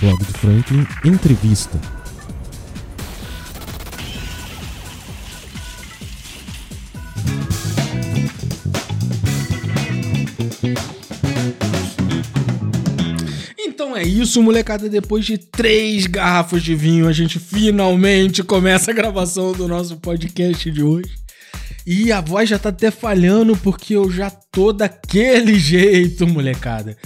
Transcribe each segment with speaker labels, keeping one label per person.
Speaker 1: Blog do Franklin Entrevista.
Speaker 2: Então é isso, molecada. Depois de três garrafas de vinho, a gente finalmente começa a gravação do nosso podcast de hoje. E a voz já tá até falhando porque eu já tô daquele jeito, molecada.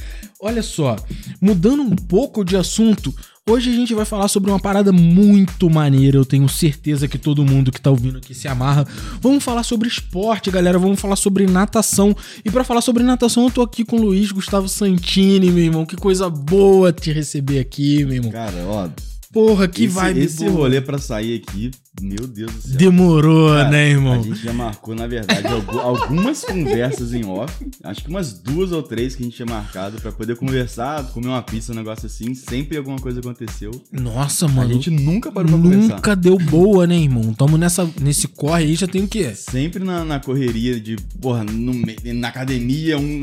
Speaker 2: Olha só, mudando um pouco de assunto, hoje a gente vai falar sobre uma parada muito maneira. Eu tenho certeza que todo mundo que tá ouvindo aqui se amarra. Vamos falar sobre esporte, galera. Vamos falar sobre natação. E para falar sobre natação, eu tô aqui com o Luiz Gustavo Santini, meu irmão. Que coisa boa te receber aqui, meu irmão.
Speaker 3: Cara, ó.
Speaker 2: Porra, que
Speaker 3: esse,
Speaker 2: vibe
Speaker 3: Esse
Speaker 2: boa.
Speaker 3: rolê pra sair aqui, meu Deus do céu.
Speaker 2: Demorou,
Speaker 3: Cara,
Speaker 2: né, irmão?
Speaker 3: A gente já marcou, na verdade, algu- algumas conversas em off. Acho que umas duas ou três que a gente tinha marcado pra poder conversar, comer uma pizza, um negócio assim. Sempre alguma coisa aconteceu.
Speaker 2: Nossa,
Speaker 3: A
Speaker 2: mano.
Speaker 3: gente nunca parou pra conversar.
Speaker 2: Nunca deu boa, né, irmão? Tamo nessa, nesse corre aí, já tem o quê?
Speaker 3: Sempre na, na correria de, porra, no na academia, um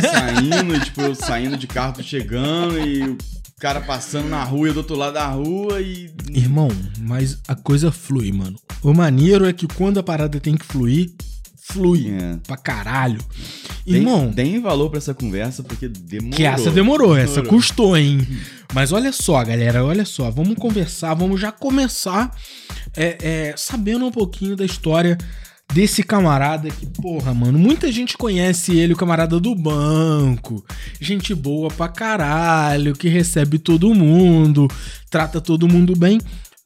Speaker 3: saindo, tipo, eu saindo de carro, chegando e cara passando na rua e do outro lado da rua e.
Speaker 2: Irmão, mas a coisa flui, mano. O maneiro é que quando a parada tem que fluir, flui
Speaker 3: É.
Speaker 2: pra caralho.
Speaker 3: Tem,
Speaker 2: Irmão,
Speaker 3: tem valor pra essa conversa porque demorou.
Speaker 2: que essa demorou, essa
Speaker 3: Demorou.
Speaker 2: custou, hein? Mas olha só, galera, olha só, vamos conversar, vamos já começar é, é, sabendo um pouquinho da história desse camarada que, porra, mano, muita gente conhece ele, o camarada do banco, gente boa pra caralho, que recebe todo mundo, trata todo mundo bem.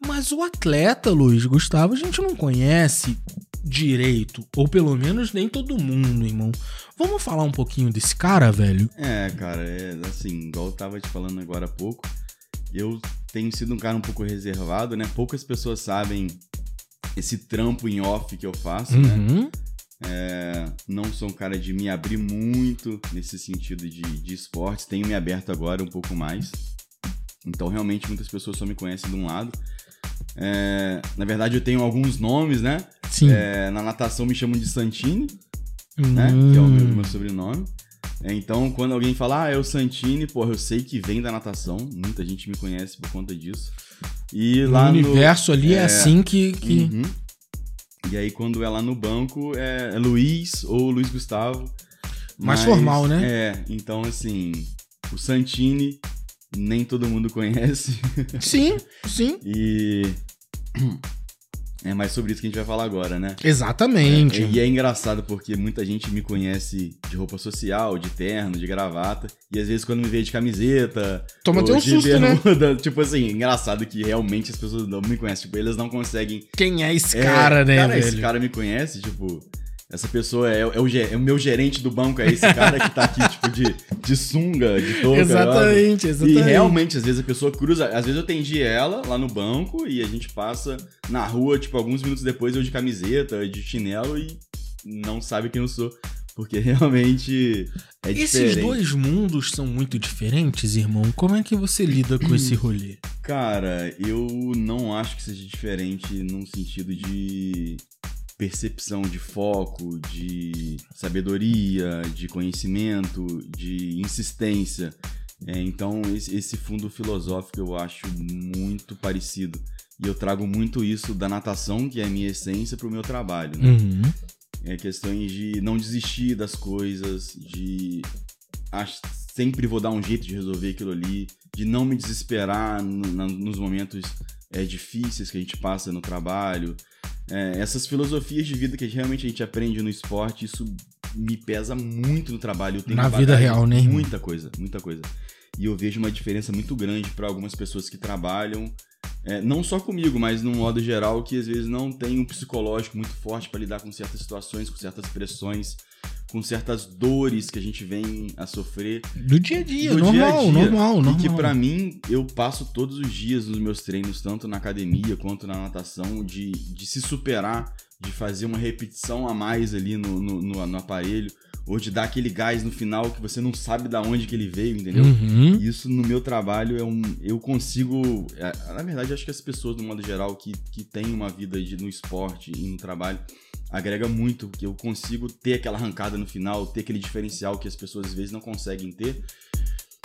Speaker 2: Mas o atleta, Luiz Gustavo, a gente não conhece direito, ou pelo menos nem todo mundo, irmão. Vamos falar um pouquinho desse cara, velho?
Speaker 3: É, cara, é assim, igual eu tava te falando agora há pouco, eu tenho sido um cara um pouco reservado, né? Poucas pessoas sabem esse trampo em off que eu faço, né?
Speaker 2: Uhum.
Speaker 3: É, não sou um cara de me abrir muito nesse sentido de, de esportes, tenho me aberto agora um pouco mais. Então, realmente, muitas pessoas só me conhecem de um lado. É, na verdade, eu tenho alguns nomes, né?
Speaker 2: Sim.
Speaker 3: É, na natação me chamam de Santini, né?
Speaker 2: Hum.
Speaker 3: Que é o meu, meu sobrenome. É, então, quando alguém fala, ah, é o Santini, porra, eu sei que vem da natação. Muita gente me conhece por conta disso. E
Speaker 2: O
Speaker 3: lá no
Speaker 2: universo ali é,
Speaker 3: é,
Speaker 2: assim que. que...
Speaker 3: Uhum. E aí, quando é lá no banco, é, é Luiz ou Luiz Gustavo.
Speaker 2: Mais formal, né?
Speaker 3: É, então, assim, o Santini nem todo mundo conhece.
Speaker 2: Sim, sim.
Speaker 3: E. É mais sobre isso que a gente vai falar agora, né?
Speaker 2: Exatamente.
Speaker 3: É, e é engraçado porque muita gente me conhece de roupa social, de terno, de gravata, e às vezes quando me vê de camiseta.
Speaker 2: Toma até um susto, né?
Speaker 3: bermuda, Tipo assim, engraçado que realmente as pessoas não me conhecem. Tipo, eles não conseguem.
Speaker 2: Quem é esse
Speaker 3: É,
Speaker 2: cara, né,
Speaker 3: cara,
Speaker 2: velho?
Speaker 3: Esse cara me conhece, tipo. Essa pessoa é, é o, é o meu gerente do banco, é esse cara que tá aqui, tipo, de, de sunga, de touca.
Speaker 2: Exatamente,
Speaker 3: E
Speaker 2: exatamente.
Speaker 3: realmente, às vezes a pessoa cruza. Às vezes eu atendi ela lá no banco e a gente passa na rua, tipo, alguns minutos depois eu de camiseta, de chinelo e não sabe quem eu sou. Porque realmente é
Speaker 2: Esses
Speaker 3: diferente.
Speaker 2: dois mundos são muito diferentes, irmão. Como é que você lida com esse rolê?
Speaker 3: Cara, eu não acho que seja diferente num sentido de percepção, de foco, de sabedoria, de conhecimento, de insistência. É, então, esse, fundo filosófico eu acho muito parecido. E eu trago muito isso da natação, que é a minha essência, para o meu trabalho. Né?
Speaker 2: Uhum.
Speaker 3: É questões de não desistir das coisas, de sempre vou dar um jeito de resolver aquilo ali, de não me desesperar no- na- nos momentos é, difíceis que a gente passa no trabalho. É, essas filosofias de vida que realmente a gente aprende no esporte, isso me pesa muito no trabalho. Eu tenho
Speaker 2: Na vida real, né?
Speaker 3: Muita coisa, muita coisa. E eu vejo uma diferença muito grande para algumas pessoas que trabalham é, não só comigo, mas num modo geral, que às vezes não tem um psicológico muito forte para lidar com certas situações, com certas pressões, com certas dores que a gente vem a sofrer.
Speaker 2: Do dia a dia,
Speaker 3: do
Speaker 2: normal,
Speaker 3: dia a dia.
Speaker 2: normal, normal.
Speaker 3: E que pra mim, eu passo todos os dias nos meus treinos, tanto na academia quanto na natação, de, de se superar, de fazer uma repetição a mais ali no, no, no- no aparelho, ou de dar aquele gás no final que você não sabe da onde que ele veio, entendeu?
Speaker 2: Uhum.
Speaker 3: Isso no meu trabalho é um. Eu consigo. é, na verdade, acho que as pessoas, no modo geral, que, que têm uma vida de- no esporte e no trabalho, agrega muito, que eu consigo ter aquela arrancada no final, ter aquele diferencial que as pessoas às vezes não conseguem ter.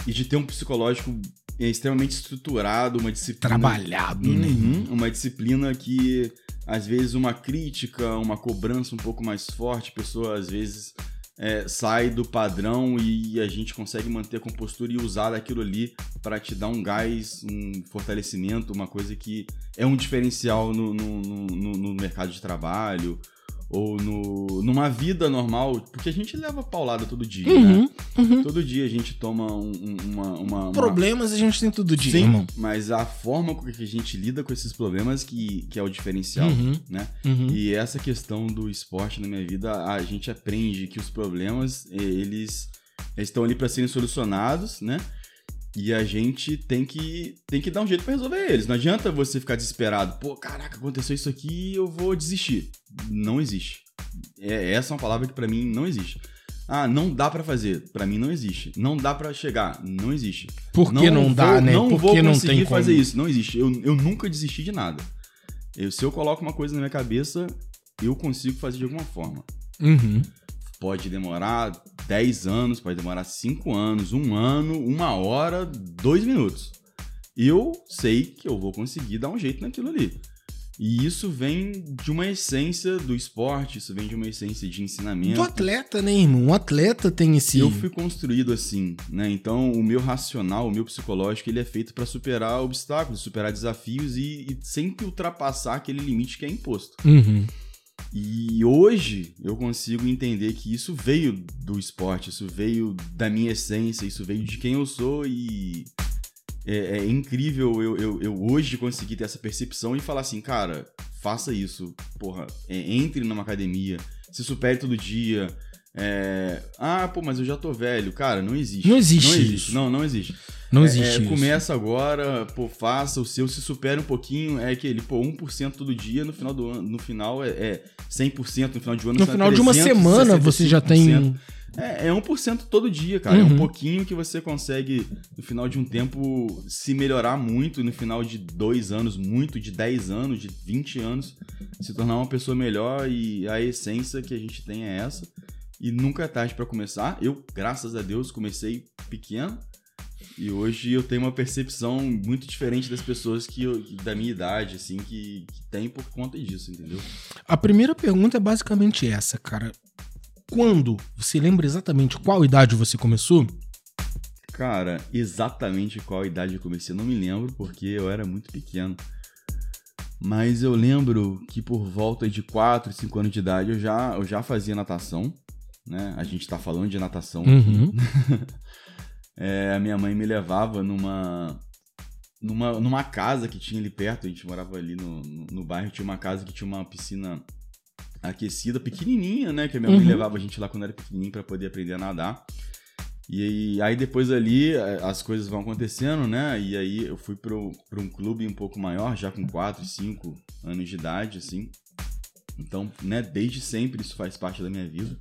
Speaker 3: E de ter um psicológico é extremamente estruturado, uma disciplina.
Speaker 2: Trabalhado, né?
Speaker 3: Uhum, uma disciplina que, às vezes, uma crítica, uma cobrança um pouco mais forte, a pessoa, às vezes, é, sai do padrão e a gente consegue manter a compostura e usar aquilo ali para te dar um gás, um fortalecimento, uma coisa que é um diferencial no, no, no, no mercado de trabalho ou no, numa vida normal, porque a gente leva paulada todo dia,
Speaker 2: Uhum,
Speaker 3: né?
Speaker 2: uhum.
Speaker 3: Todo dia a gente toma um- um- uma, uma, uma-
Speaker 2: Problemas a gente tem todo dia,
Speaker 3: Sim,
Speaker 2: irmão.
Speaker 3: mas a forma com que a gente lida com esses problemas que, que é o diferencial,
Speaker 2: Uhum.
Speaker 3: né?
Speaker 2: Uhum.
Speaker 3: E essa questão do esporte na minha vida, a gente aprende que os problemas, eles estão ali para serem solucionados, né? E a gente tem que, tem que dar um jeito para resolver eles. Não adianta você ficar desesperado. Pô, caraca, aconteceu isso aqui eu vou desistir. Não existe. É, essa é uma palavra que para mim não existe. Ah, não dá para fazer. Para mim não existe. Não dá para chegar. Não existe.
Speaker 2: Por que não, dá,
Speaker 3: vou-
Speaker 2: né?
Speaker 3: Não
Speaker 2: Por
Speaker 3: vou
Speaker 2: que não
Speaker 3: conseguir
Speaker 2: tem como?
Speaker 3: fazer isso. Não existe. Eu, eu nunca desisti de nada. Eu- se eu coloco uma coisa na minha cabeça, eu consigo fazer de alguma forma.
Speaker 2: Uhum.
Speaker 3: Pode demorar 10 anos, pode demorar 5 anos, um ano, uma hora, dois minutos. Eu sei que eu vou conseguir dar um jeito naquilo ali. E isso vem de uma essência do esporte, isso vem de uma essência de ensinamento.
Speaker 2: Do atleta, né, irmão? Um atleta tem esse.
Speaker 3: Eu fui construído assim, né? Então, o meu racional, o meu psicológico, ele é feito para superar obstáculos, superar desafios e, e sempre ultrapassar aquele limite que é imposto.
Speaker 2: Uhum.
Speaker 3: E hoje eu consigo entender que isso veio do esporte, isso veio da minha essência, isso veio de quem eu sou e é, é incrível eu, eu, eu hoje conseguir ter essa percepção e falar assim, cara, faça isso, porra, é, entre numa academia, se supere todo dia. é, ah, pô, mas eu já tô velho. Cara, não existe.
Speaker 2: Não existe
Speaker 3: Não existe.
Speaker 2: isso.
Speaker 3: Não, não existe.
Speaker 2: Não
Speaker 3: É,
Speaker 2: existe
Speaker 3: é,
Speaker 2: isso.
Speaker 3: Começa agora, pô, faça o seu, se supera um pouquinho, é aquele, pô, 1% todo dia, no final do ano, no final é, é 100%, no final de um ano
Speaker 2: No final
Speaker 3: é
Speaker 2: de uma semana você já tem.
Speaker 3: 365%. É, é 1% todo dia, cara. É
Speaker 2: Uhum.
Speaker 3: um pouquinho que você consegue, no final de um tempo, se melhorar muito, no final de dois anos, muito, de 10 anos, de 20 anos, se tornar uma pessoa melhor e a essência que a gente tem é essa. E nunca é tarde pra começar. Eu, graças a Deus, comecei pequeno. E hoje eu tenho uma percepção muito diferente das pessoas que eu- da minha idade, assim, que, que tem por conta disso, entendeu?
Speaker 2: A primeira pergunta é basicamente essa, cara. Quando você lembra exatamente qual idade você começou?
Speaker 3: Cara, exatamente qual idade eu comecei, não me lembro, porque eu era muito pequeno. Mas eu lembro que por volta de 4, 5 anos de idade eu já, eu já fazia natação, né? A gente tá falando de natação.
Speaker 2: Uhum.
Speaker 3: É, a minha mãe me levava numa, numa, numa casa que tinha ali perto, a gente morava ali no, no, no bairro, tinha uma casa que tinha uma piscina aquecida, pequenininha, né? Que a minha mãe
Speaker 2: Uhum.
Speaker 3: levava a gente lá quando era pequenininho pra poder aprender a nadar. E aí, aí depois ali as coisas vão acontecendo, né? E aí eu fui pro, pra um clube um pouco maior, já com 4, 5 anos de idade, assim. Então, né, desde sempre isso faz parte da minha vida.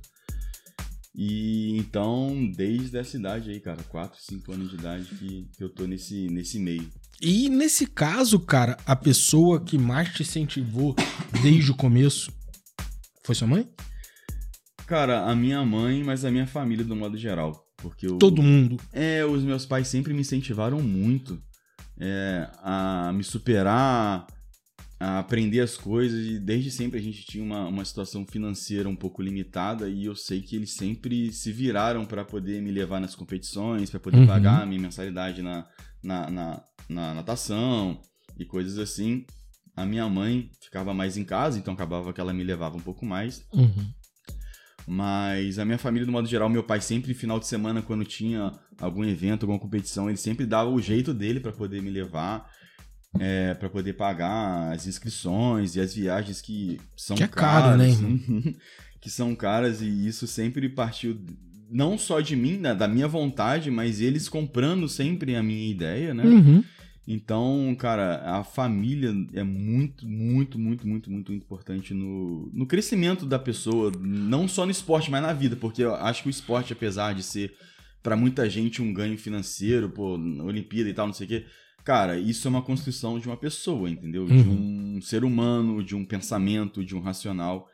Speaker 3: E então, desde essa idade aí, cara, 4, 5 anos de idade que, que eu tô nesse, nesse meio.
Speaker 2: E nesse caso, cara, a pessoa que mais te incentivou desde o começo foi sua mãe?
Speaker 3: Cara, a minha mãe, mas a minha família do modo geral. Porque eu,
Speaker 2: Todo mundo.
Speaker 3: É, os meus pais sempre me incentivaram muito é, a me superar, a aprender as coisas. E desde sempre a gente tinha uma, uma situação financeira um pouco limitada e eu sei que eles sempre se viraram para poder me levar nas competições, para poder
Speaker 2: Uhum.
Speaker 3: pagar a minha mensalidade na, na, na, na natação e coisas assim. A minha mãe ficava mais em casa, então acabava que ela me levava um pouco mais.
Speaker 2: Uhum.
Speaker 3: Mas a minha família, do modo geral, meu pai sempre, final de semana, quando tinha algum evento, alguma competição, ele sempre dava o jeito dele para poder me levar, é, para poder pagar as inscrições e as viagens que são
Speaker 2: Que é caro, né,
Speaker 3: caras,
Speaker 2: irmão?
Speaker 3: que são caras, e isso sempre partiu não só de mim, né, da minha vontade, mas eles comprando sempre a minha ideia, né?
Speaker 2: Uhum.
Speaker 3: Então, cara, a família é muito, muito, muito, muito, muito importante no, no crescimento da pessoa, não só no esporte, mas na vida, porque eu acho que o esporte, apesar de ser pra muita gente um ganho financeiro, pô, Olimpíada e tal, não sei o quê, cara, isso é uma construção de uma pessoa, entendeu? De
Speaker 2: Uhum.
Speaker 3: um ser humano, de um pensamento, de um racional.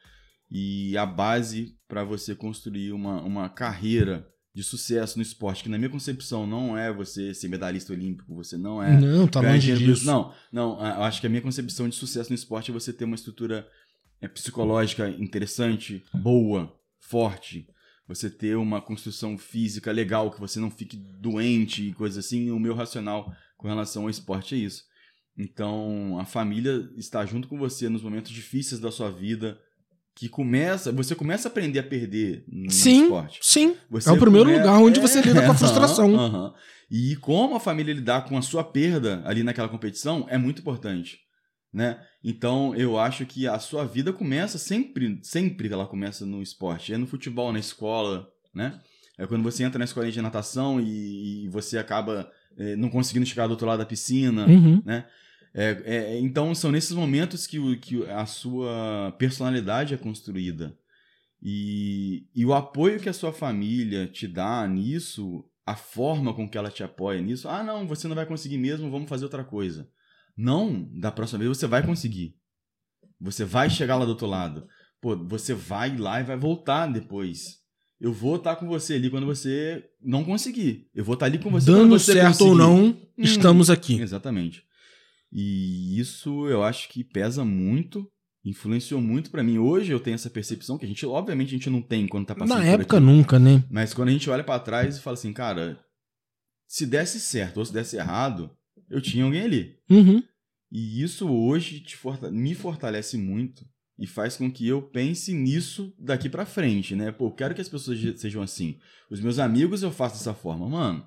Speaker 3: E a base pra você construir uma, uma carreira de sucesso no esporte, que na minha concepção não é você ser medalhista olímpico, você não é.
Speaker 2: Não, tá longe disso.
Speaker 3: isso. Não, não, eu acho que a minha concepção de sucesso no esporte é você ter uma estrutura é, psicológica interessante, boa, forte. Você ter uma construção física legal, que você não fique doente e coisa assim. O meu racional com relação ao esporte é isso. Então, a família está junto com você nos momentos difíceis da sua vida, que começa, você começa a aprender a perder no
Speaker 2: Sim,
Speaker 3: esporte.
Speaker 2: sim. É o primeiro
Speaker 3: come-
Speaker 2: lugar onde
Speaker 3: é,
Speaker 2: você lida com a frustração.
Speaker 3: aham. E como a família lidar com a sua perda ali naquela competição é muito importante, né? Então, eu acho que a sua vida começa sempre, sempre ela começa no esporte. É no futebol, na escola, né? É quando você entra na escolinha de natação e, e você acaba não conseguindo chegar do outro lado da piscina,
Speaker 2: Uhum.
Speaker 3: é, é, então são nesses momentos que, o- que a sua personalidade é construída. E, e o apoio que a sua família te dá nisso, a forma com que ela te apoia nisso, ah, não, você não vai conseguir mesmo, vamos fazer outra coisa. Não, da próxima vez você vai conseguir. Você vai chegar lá do outro lado. Pô, você vai lá e vai voltar depois. Eu vou estar com você ali quando você não conseguir. Eu vou estar ali com você quando
Speaker 2: Dando
Speaker 3: você
Speaker 2: certo ou
Speaker 3: conseguir.
Speaker 2: não,
Speaker 3: Uhum.
Speaker 2: estamos aqui.
Speaker 3: Exatamente. E isso eu acho que pesa muito, influenciou muito pra mim. Hoje eu tenho essa percepção que a gente, obviamente, a gente não tem quando tá passando
Speaker 2: Na época,
Speaker 3: aqui.
Speaker 2: nunca, né?
Speaker 3: Mas quando a gente olha pra trás e fala assim, cara, se desse certo ou se desse errado, eu tinha alguém ali.
Speaker 2: Uhum.
Speaker 3: E isso hoje me fortalece muito e faz com que eu pense nisso daqui pra frente, né? Pô, eu quero que as pessoas sejam assim. Os meus amigos eu faço dessa forma, mano.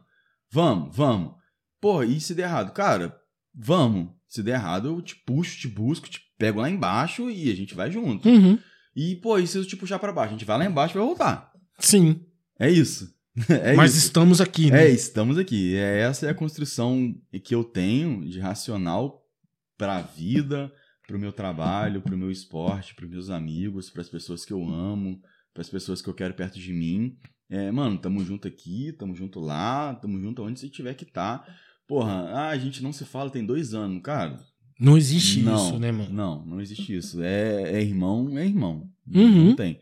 Speaker 3: Vamos, vamos. Pô, e se der errado? Cara, vamos. Se der errado, eu te puxo, te busco, te pego lá embaixo e a gente vai junto.
Speaker 2: Uhum.
Speaker 3: E, pô, e se eu te puxar pra baixo? A gente vai lá embaixo e vai voltar.
Speaker 2: Sim.
Speaker 3: É isso. É
Speaker 2: Mas
Speaker 3: isso.
Speaker 2: estamos aqui, né?
Speaker 3: É, estamos aqui. É, essa é a construção que eu tenho de racional para a vida, para o meu trabalho, para o meu esporte, para os meus amigos, para as pessoas que eu amo, para as pessoas que eu quero perto de mim. É, mano, tamo junto aqui, tamo junto lá, tamo junto onde você tiver que tá. Porra, ah, a gente não se fala tem dois anos, cara.
Speaker 2: Não existe
Speaker 3: não,
Speaker 2: isso, né, mano?
Speaker 3: Não, não existe isso. É, é irmão, é irmão.
Speaker 2: Uhum.
Speaker 3: Não tem.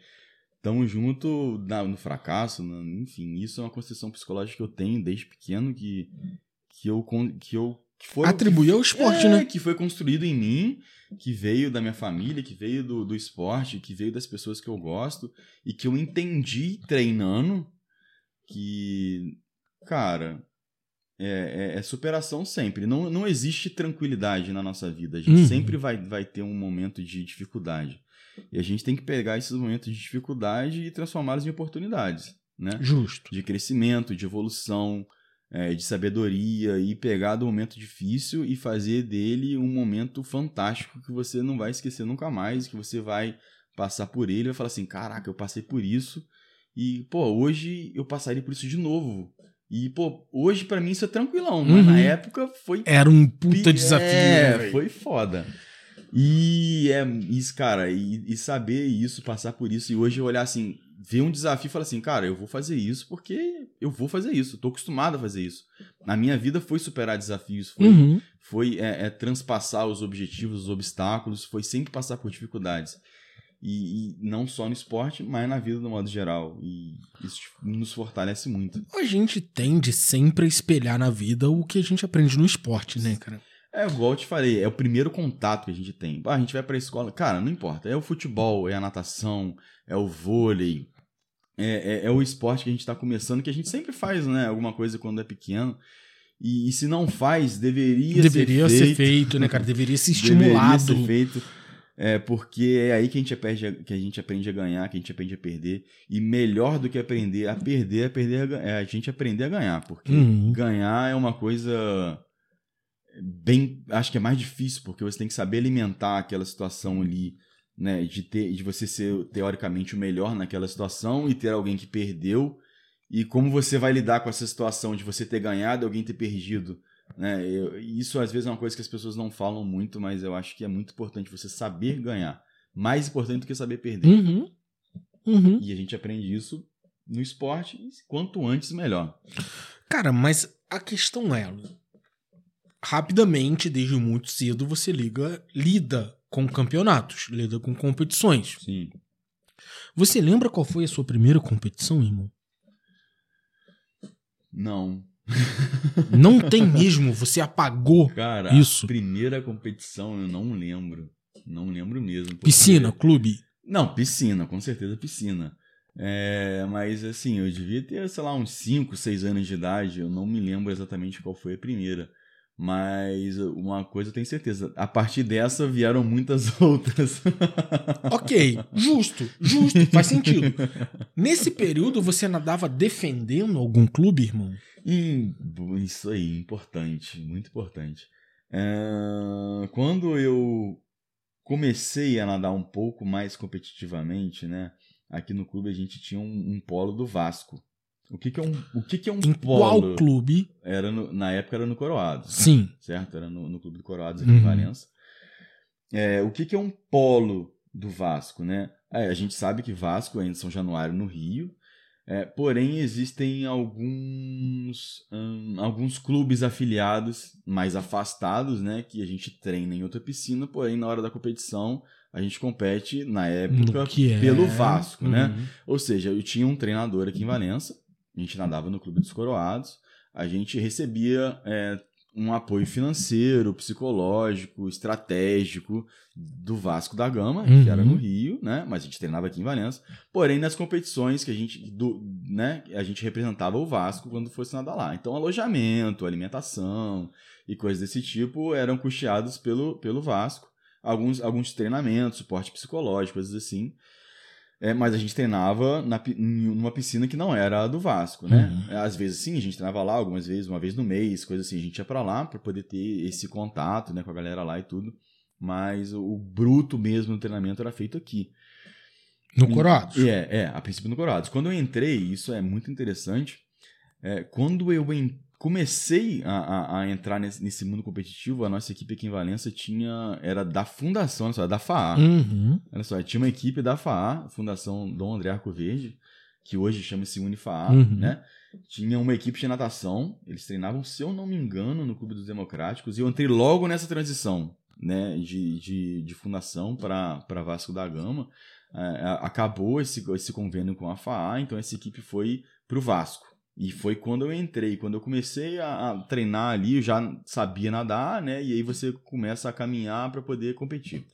Speaker 3: Tamo junto na- no fracasso, na- enfim, isso é uma construção psicológica que eu tenho desde pequeno que, que eu que eu que foi
Speaker 2: Atribuir ao esporte,
Speaker 3: é,
Speaker 2: né?
Speaker 3: que foi construído em mim, que veio da minha família, que veio do, do esporte, que veio das pessoas que eu gosto e que eu entendi treinando que, cara, é, é- é superação sempre. Não, não existe tranquilidade na nossa vida. A gente
Speaker 2: Uhum.
Speaker 3: sempre vai, vai ter um momento de dificuldade. E a gente tem que pegar esses momentos de dificuldade e transformá-los em oportunidades, né?
Speaker 2: Justo.
Speaker 3: de crescimento, de evolução, é, de sabedoria e pegar do momento difícil e fazer dele um momento fantástico que você não vai esquecer nunca mais, que você vai passar por ele e vai falar assim, caraca, eu passei por isso e, pô, hoje eu passaria por isso de novo. E, pô, hoje pra mim isso é tranquilão, mas
Speaker 2: Uhum.
Speaker 3: na época foi
Speaker 2: Era um puta
Speaker 3: Pi-
Speaker 2: desafio,
Speaker 3: É,
Speaker 2: né, velho?
Speaker 3: foi foda. E é isso, cara, e, e saber isso, passar por isso, e hoje eu olhar assim, ver um desafio e falar assim, cara, eu vou fazer isso porque eu vou fazer isso, eu tô acostumado a fazer isso. Na minha vida foi superar desafios, foi,
Speaker 2: Uhum.
Speaker 3: foi é, é, transpassar os objetivos, os obstáculos, foi sempre passar por dificuldades. E, e não só no esporte, mas na vida do modo geral. E isso nos fortalece muito.
Speaker 2: A gente tende sempre a espelhar na vida o que a gente aprende no esporte, né, cara?
Speaker 3: É igual eu te falei, é o primeiro contato que a gente tem. Ah, a gente vai pra escola, cara, não importa. É o futebol, é a natação, é o vôlei, é, é- é o esporte que a gente tá começando, que a gente sempre faz, né? Alguma coisa quando é pequeno. E, e se não faz, deveria,
Speaker 2: Deveria
Speaker 3: ser,
Speaker 2: ser
Speaker 3: feito.
Speaker 2: feito, né, cara? Deveria ser
Speaker 3: Deveria
Speaker 2: estimulado.
Speaker 3: ser feito. É, porque é aí que a, gente aprende a, que a gente aprende a ganhar, que a gente aprende a perder. E melhor do que aprender a perder, é, perder a, é a gente aprender a ganhar. Porque
Speaker 2: Uhum.
Speaker 3: ganhar é uma coisa bem. Acho que é mais difícil, porque você tem que saber alimentar aquela situação ali, né? De, ter, de você ser teoricamente o melhor naquela situação e ter alguém que perdeu. E como você vai lidar com essa situação de você ter ganhado e alguém ter perdido. Né? Eu- isso às vezes é uma coisa que as pessoas não falam muito, mas eu acho que é muito importante você saber ganhar. Mais importante do que saber perder.
Speaker 2: Uhum. Uhum.
Speaker 3: E a gente aprende isso no esporte, quanto antes melhor.
Speaker 2: Cara, mas a questão é, rapidamente, desde muito cedo, você liga, lida com campeonatos, lida com competições.
Speaker 3: Sim.
Speaker 2: Você lembra qual foi a sua primeira competição, irmão?
Speaker 3: Não.
Speaker 2: Não tem mesmo, você apagou.
Speaker 3: Cara,
Speaker 2: Isso.
Speaker 3: a primeira competição eu não lembro. Não lembro mesmo. porque-
Speaker 2: Piscina, clube.
Speaker 3: Não, piscina, com certeza piscina. É, mas assim, eu devia ter, sei lá, uns 5, 6 anos de idade. Eu não me lembro exatamente qual foi a primeira. Mas uma coisa eu tenho certeza. A partir dessa vieram muitas outras.
Speaker 2: Ok, justo, justo, faz sentido. Nesse período você nadava defendendo algum clube, irmão?
Speaker 3: Hum, isso aí, importante, muito importante. É, quando eu comecei a nadar um pouco mais competitivamente, né? Aqui no clube a gente tinha um, um polo do Vasco. O que, que é um, o que, que é um
Speaker 2: Em
Speaker 3: polo?
Speaker 2: qual clube?
Speaker 3: Era no- na época era no Coroados,
Speaker 2: Sim.
Speaker 3: certo? Era no, no clube do Coroados aqui em
Speaker 2: Uhum.
Speaker 3: Valença. É, o que, que é um polo do Vasco, né? É, a gente sabe que Vasco é em São Januário, no Rio. É, porém, existem alguns, hum, alguns clubes afiliados mais afastados, né? Que a gente treina em outra piscina, porém, na hora da competição, a gente compete, na época,
Speaker 2: é.
Speaker 3: pelo Vasco, né?
Speaker 2: Uhum.
Speaker 3: Ou seja, eu tinha um treinador aqui em Valença, a gente nadava no Clube dos Coroados, a gente recebia é, um apoio financeiro, psicológico, estratégico do Vasco da Gama,
Speaker 2: Uhum.
Speaker 3: que era no Rio, né? Mas a gente treinava aqui em Valença. Porém, nas competições que a gente, do, né? A gente representava o Vasco quando fosse nadar lá. Então, alojamento, alimentação e coisas desse tipo eram custeados pelo, pelo Vasco. Alguns, alguns treinamentos, suporte psicológico, coisas assim. É, mas a gente treinava na, pi- em uma piscina que não era a do Vasco, né?
Speaker 2: Uhum.
Speaker 3: Às vezes sim, a gente treinava lá, algumas vezes, uma vez no mês, coisa assim, a gente ia pra lá pra poder ter esse contato, né, com a galera lá e tudo. Mas o, o bruto mesmo do treinamento era feito aqui.
Speaker 2: No Coroados.
Speaker 3: É, é, a princípio no Coroados. Quando eu entrei, isso é muito interessante, é, quando eu en- comecei a, a- a entrar nesse, nesse mundo competitivo, a nossa equipe aqui em Valença tinha, era da fundação, olha só, da FAA.
Speaker 2: Uhum.
Speaker 3: Olha só, tinha uma equipe da FAA, Fundação Dom André Arco Verde, que hoje chama-se UnifaA,
Speaker 2: Uhum.
Speaker 3: né? Tinha uma equipe de natação, eles treinavam, se eu não me engano, no Clube dos Democráticos, e eu entrei logo nessa transição, né, de, de, de fundação para Vasco da Gama. É, acabou esse, esse convênio com a FAA, então essa equipe foi pro Vasco. E foi quando eu entrei, quando eu comecei a, a treinar ali, eu já sabia nadar, né? E aí você começa a caminhar para poder competir.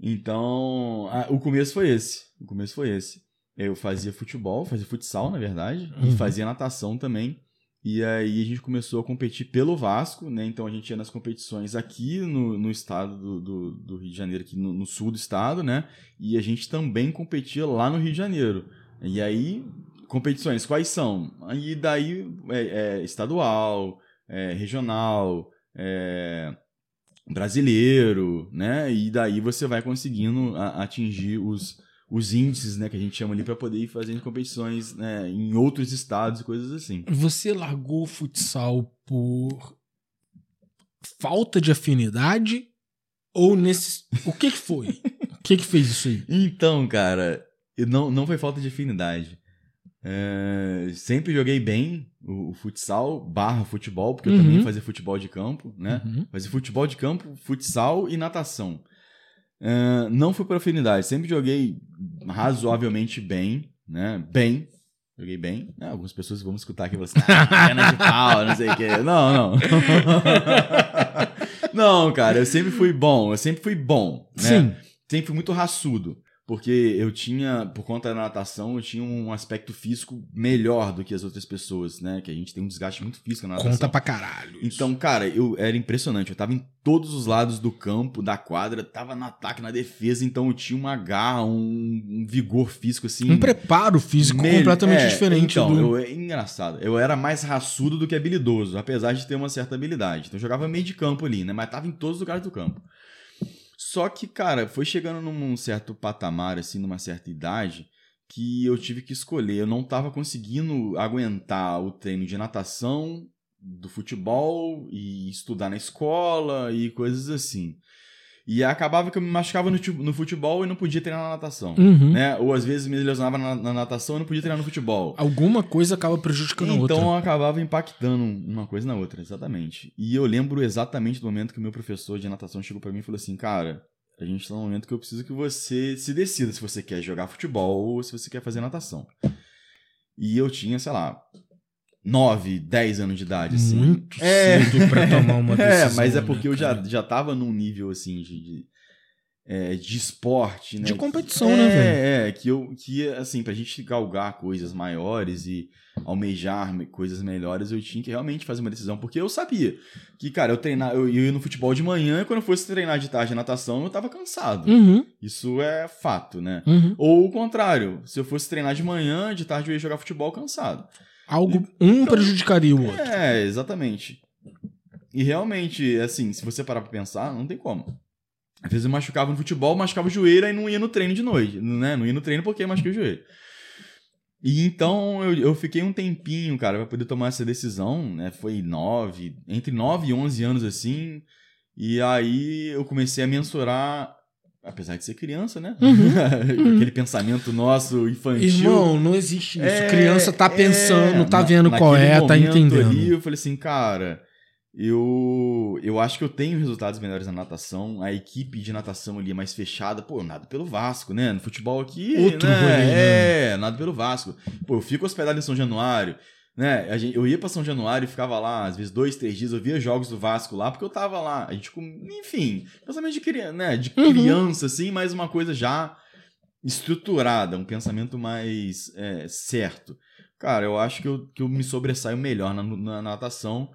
Speaker 3: Então, a- o começo foi esse. O começo foi esse. Eu fazia futebol, fazia futsal, na verdade,
Speaker 2: Uhum.
Speaker 3: e fazia natação também. E aí a gente começou a competir pelo Vasco, né? Então a gente ia nas competições aqui no, no estado do, do, do Rio de Janeiro, aqui no, no sul do estado, né? E a gente também competia lá no Rio de Janeiro. E aí, competições, quais são? E daí, é, é estadual, é, regional, é, brasileiro, né? E daí você vai conseguindo a- atingir os, os índices, né? Que a gente chama ali para poder ir fazendo competições né, em outros estados e coisas assim.
Speaker 2: Você largou o futsal por falta de afinidade ou nesse o que que foi? o que que fez isso aí?
Speaker 3: Então, cara, não, não foi falta de afinidade. É, sempre joguei bem o, o futsal barra futebol, porque eu
Speaker 2: Uhum.
Speaker 3: também fazia futebol de campo, né?
Speaker 2: Uhum.
Speaker 3: Fazia futebol de campo, futsal e natação. É, não foi por afinidade, sempre joguei razoavelmente bem, né? Bem. Joguei bem. né? Algumas pessoas vão escutar aqui e vão assim, ah, perna de pau, não sei o quê. Não, não. não, cara, eu sempre fui bom, eu sempre fui bom, né?
Speaker 2: Sim.
Speaker 3: sempre fui muito raçudo. Porque eu tinha, por conta da natação, eu tinha um aspecto físico melhor do que as outras pessoas, né? Que a gente tem um desgaste muito físico na natação.
Speaker 2: Conta pra caralho. isso.
Speaker 3: Então, cara, eu era impressionante. Eu tava em todos os lados do campo, da quadra, tava no ataque, na defesa, então eu tinha uma garra, um, um vigor físico assim.
Speaker 2: um preparo físico
Speaker 3: Mel-
Speaker 2: completamente
Speaker 3: é,
Speaker 2: diferente
Speaker 3: então,
Speaker 2: do
Speaker 3: eu, é engraçado. Eu era mais raçudo do que habilidoso, apesar de ter uma certa habilidade. Então eu jogava meio de campo ali, né? Mas tava em todos os lugares do campo. Só que, cara, foi chegando num certo patamar, assim, numa certa idade, que eu tive que escolher. Eu não tava conseguindo aguentar o treino de natação, do futebol e estudar na escola e coisas assim. E acabava que eu me machucava no, no futebol e não podia treinar na natação.
Speaker 2: Uhum.
Speaker 3: Né? Ou às vezes me lesionava na, na natação e não podia treinar no futebol.
Speaker 2: Alguma coisa acaba prejudicando a outra.
Speaker 3: Então acabava impactando uma coisa na outra, exatamente. E eu lembro exatamente do momento que o meu professor de natação chegou pra mim e falou assim: Cara, a gente tá num momento que eu preciso que você se decida se você quer jogar futebol ou se você quer fazer natação. E eu tinha, sei lá, 9, 10 anos de idade, assim.
Speaker 2: Muito
Speaker 3: É.
Speaker 2: cedo pra tomar uma decisão.
Speaker 3: É, mas é porque
Speaker 2: né,
Speaker 3: eu já, já tava num nível, assim, de... de é, de esporte, né?
Speaker 2: De competição,
Speaker 3: é,
Speaker 2: né, velho?
Speaker 3: É, que eu, que assim, pra gente galgar coisas maiores e almejar me- coisas melhores, eu tinha que realmente fazer uma decisão, porque eu sabia que, cara, eu treinar, eu, eu ia no futebol de manhã e quando eu fosse treinar de tarde natação, eu tava cansado.
Speaker 2: Uhum,
Speaker 3: Isso é fato, né?
Speaker 2: uhum.
Speaker 3: Ou o contrário, se eu fosse treinar de manhã, de tarde eu ia jogar futebol cansado.
Speaker 2: Algo, um prejudicaria o outro.
Speaker 3: É, exatamente. E realmente, assim, se você parar pra pensar, não tem como. Às vezes eu machucava no futebol, machucava o joelho e não ia no treino de noite, né? Não ia no treino porque machuquei o joelho. E então eu, eu fiquei um tempinho, cara, pra poder tomar essa decisão, né? Foi nove, entre nove e onze anos assim. E aí eu comecei a mensurar, apesar de ser criança, né?
Speaker 2: Uhum.
Speaker 3: Aquele pensamento nosso infantil.
Speaker 2: Irmão, não existe isso.
Speaker 3: É,
Speaker 2: Criança tá pensando,
Speaker 3: é,
Speaker 2: tá
Speaker 3: na-
Speaker 2: vendo qual
Speaker 3: naquele
Speaker 2: é, tá entendendo.
Speaker 3: ali, eu falei assim, cara, eu, eu acho que eu tenho resultados melhores na natação. A equipe de natação ali é mais fechada. Pô, eu nado pelo Vasco, né? No futebol aqui,
Speaker 2: Outro
Speaker 3: né?
Speaker 2: rolê, né?
Speaker 3: É, nado pelo Vasco. Pô, eu fico hospedado em São Januário. Né? Gente, eu ia pra São Januário e ficava lá, às vezes, dois, três dias, eu via jogos do Vasco lá, porque eu tava lá. A gente, enfim, pensamento de criança, né? De
Speaker 2: Uhum.
Speaker 3: criança, assim, mas uma coisa já estruturada, um pensamento mais é, certo. Cara, eu acho que eu, que eu me sobressaio melhor na, na natação.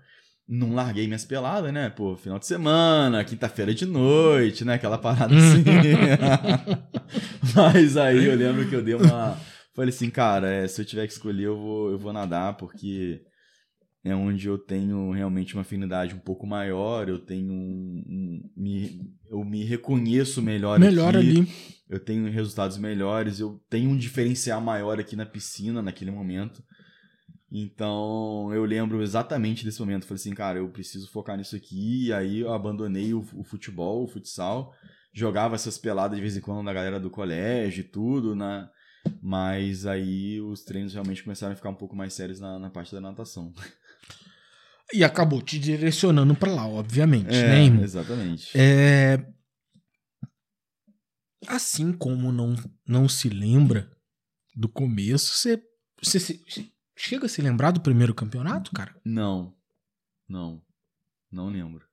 Speaker 3: Não larguei minhas peladas, né? Pô, final de semana, quinta-feira de noite, né? Aquela parada assim. Mas aí eu lembro que eu dei uma. Falei assim, cara, é, se eu tiver que escolher, eu vou, eu vou nadar, porque é onde eu tenho realmente uma afinidade um pouco maior, eu tenho um. um- me, eu me reconheço melhor
Speaker 2: Melhor
Speaker 3: aqui
Speaker 2: ali.
Speaker 3: eu tenho resultados melhores, eu tenho um diferencial maior aqui na piscina naquele momento. Então, eu lembro exatamente desse momento. Falei assim, cara, eu preciso focar nisso aqui. E aí eu abandonei o, o futebol, o futsal. Jogava essas peladas de vez em quando na galera do colégio e tudo, né? Mas aí os treinos realmente começaram a ficar um pouco mais sérios na, na parte da natação.
Speaker 2: E acabou te direcionando pra lá, obviamente,
Speaker 3: É,
Speaker 2: né, irmão?
Speaker 3: exatamente.
Speaker 2: É... Assim como não, não se lembra do começo, você, você, se- chega a se lembrar do primeiro campeonato, cara?
Speaker 3: Não. Não. Não lembro.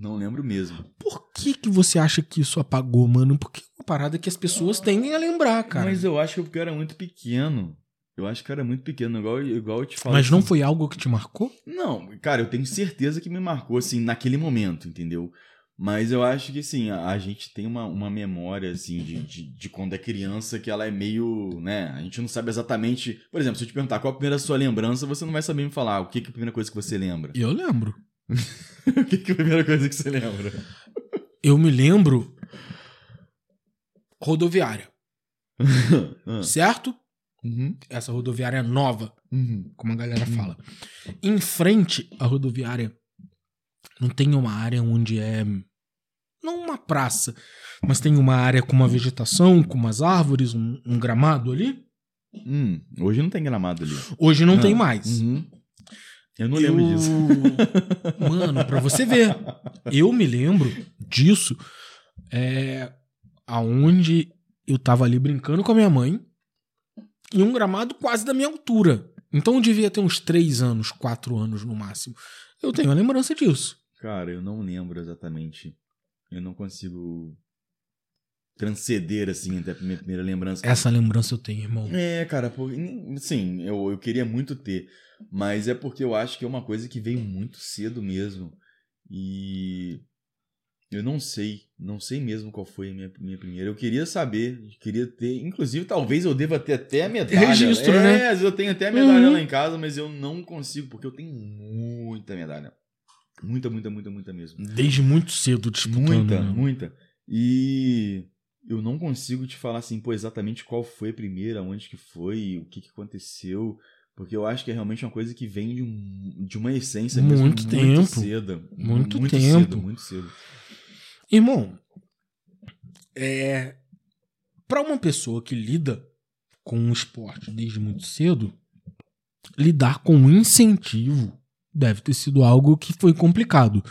Speaker 3: Não lembro mesmo.
Speaker 2: Por que, que você acha que isso apagou, mano? Porque é uma parada que as pessoas tendem a lembrar, cara.
Speaker 3: Mas
Speaker 2: Mas,
Speaker 3: eu acho que eu era muito pequeno. Eu acho que eu era muito pequeno, igual, igual eu te falo.
Speaker 2: não
Speaker 3: assim.
Speaker 2: foi algo que te marcou?
Speaker 3: Não, cara, eu tenho certeza que me marcou, assim, naquele momento, entendeu? Mas eu acho que, assim, a, a gente tem uma, uma memória, assim, de, de, de quando é criança que ela é meio, né? A gente não sabe exatamente. Por exemplo, se eu te perguntar qual a primeira sua lembrança, você não vai saber me falar o que, que é a primeira coisa que você lembra.
Speaker 2: Eu lembro.
Speaker 3: o que, que é a primeira coisa que você lembra?
Speaker 2: Eu me lembro rodoviária,
Speaker 3: Ah,
Speaker 2: certo?
Speaker 3: uhum,
Speaker 2: Essa rodoviária nova,
Speaker 3: uhum.
Speaker 2: como a galera fala. Em frente à rodoviária, não tem uma área onde é. Não uma praça, mas tem uma área com uma vegetação, com umas árvores, um, um gramado ali.
Speaker 3: Hum, hoje não tem gramado ali.
Speaker 2: Hoje não
Speaker 3: Ah,
Speaker 2: tem mais.
Speaker 3: uhum. Eu não
Speaker 2: Eu-
Speaker 3: lembro disso.
Speaker 2: Mano, pra você ver. Eu me lembro disso é, aonde eu tava ali brincando com a minha mãe em um gramado quase da minha altura. Então eu devia ter uns três anos, quatro anos no máximo. Eu tenho a lembrança disso.
Speaker 3: Cara, eu não lembro exatamente. Eu não consigo transcender, assim, até a minha primeira lembrança.
Speaker 2: Essa lembrança eu tenho, irmão.
Speaker 3: É, cara, por... sim, eu, eu queria muito ter. Mas é porque eu acho que é uma coisa que veio muito cedo mesmo. E eu não sei, não sei mesmo qual foi a minha, minha primeira. Eu queria saber, queria ter. Inclusive, talvez eu deva ter até a medalha.
Speaker 2: Registro,
Speaker 3: é,
Speaker 2: né?
Speaker 3: às vezes eu tenho até a medalha
Speaker 2: Uhum.
Speaker 3: lá em casa, mas eu não consigo, porque eu tenho muita medalha. Muita, muita, muita, muita mesmo.
Speaker 2: Desde muito cedo disputando.
Speaker 3: Muita,
Speaker 2: né?
Speaker 3: muita. E eu não consigo te falar assim, pô, exatamente qual foi a primeira, onde que foi, o que, que aconteceu. Porque eu acho que é realmente uma coisa que vem de, um- de uma essência mesmo
Speaker 2: Muito tempo.
Speaker 3: cedo.
Speaker 2: Muito
Speaker 3: muito
Speaker 2: tempo.
Speaker 3: cedo, muito cedo.
Speaker 2: Irmão, é. Pra uma pessoa que lida com o esporte desde muito cedo, lidar com o incentivo deve ter sido algo que foi complicado.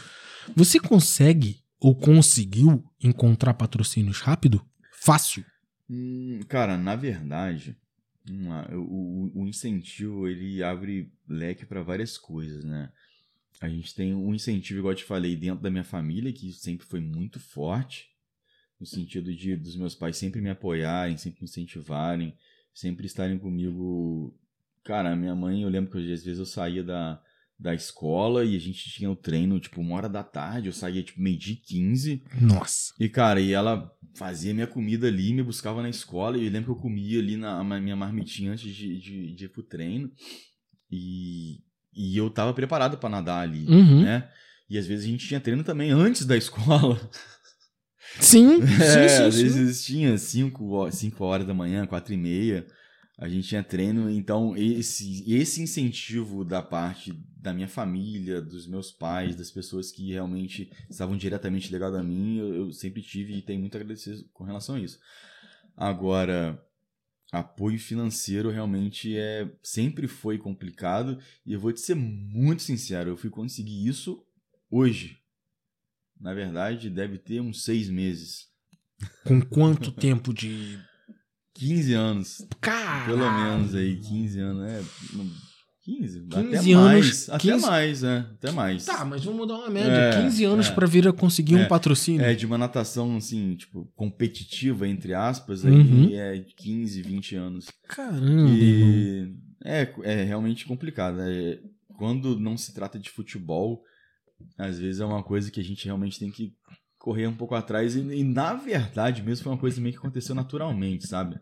Speaker 2: Você consegue ou conseguiu encontrar patrocínios rápido? Fácil.
Speaker 3: Hum, cara, na verdade. O, o- incentivo, ele abre leque para várias coisas, né? A gente tem um incentivo, igual eu te falei, dentro da minha família, que sempre foi muito forte, no sentido de dos meus pais sempre me apoiarem, sempre me incentivarem, sempre estarem comigo. Cara, minha mãe, eu lembro que às vezes eu saía da, da escola e a gente tinha o treino, tipo, uma hora da tarde, eu saía, tipo, meio-dia e 15.
Speaker 2: Nossa.
Speaker 3: E, cara, e ela fazia minha comida ali, me buscava na escola, e eu lembro que eu comia ali na na minha marmitinha antes de, de, de ir pro treino. E, e eu tava preparado pra nadar ali,
Speaker 2: Uhum.
Speaker 3: né? E às vezes a gente tinha treino também antes da escola.
Speaker 2: Sim,
Speaker 3: É,
Speaker 2: sim,
Speaker 3: às
Speaker 2: sim, sim.
Speaker 3: vezes tinha 5 cinco horas da manhã, 4 e meia. A gente tinha treino, então esse, esse incentivo da parte da minha família, dos meus pais, das pessoas que realmente estavam diretamente ligadas a mim, eu, eu sempre tive e tenho muito a agradecer com relação a isso. Agora, apoio financeiro realmente é sempre foi complicado e eu vou te ser muito sincero, eu fui conseguir isso hoje. Na verdade, deve ter uns seis meses.
Speaker 2: Com quanto tempo de.
Speaker 3: 15 anos.
Speaker 2: Cara.
Speaker 3: Pelo menos aí, 15 anos. É, não- 15?
Speaker 2: 15
Speaker 3: até
Speaker 2: anos,
Speaker 3: mais. Até
Speaker 2: 15
Speaker 3: mais, né? Até mais.
Speaker 2: Tá, mas vamos dar uma média.
Speaker 3: É,
Speaker 2: 15 anos
Speaker 3: é.
Speaker 2: pra vir a conseguir um
Speaker 3: É,
Speaker 2: patrocínio.
Speaker 3: É, de uma natação, assim, tipo, competitiva, entre aspas,
Speaker 2: Uhum.
Speaker 3: aí é 15, 20 anos.
Speaker 2: Caramba.
Speaker 3: E é, é realmente complicado. É, quando não se trata de futebol, às vezes é uma coisa que a gente realmente tem que correr um pouco atrás. E, e, na verdade mesmo foi uma coisa meio que aconteceu naturalmente, sabe?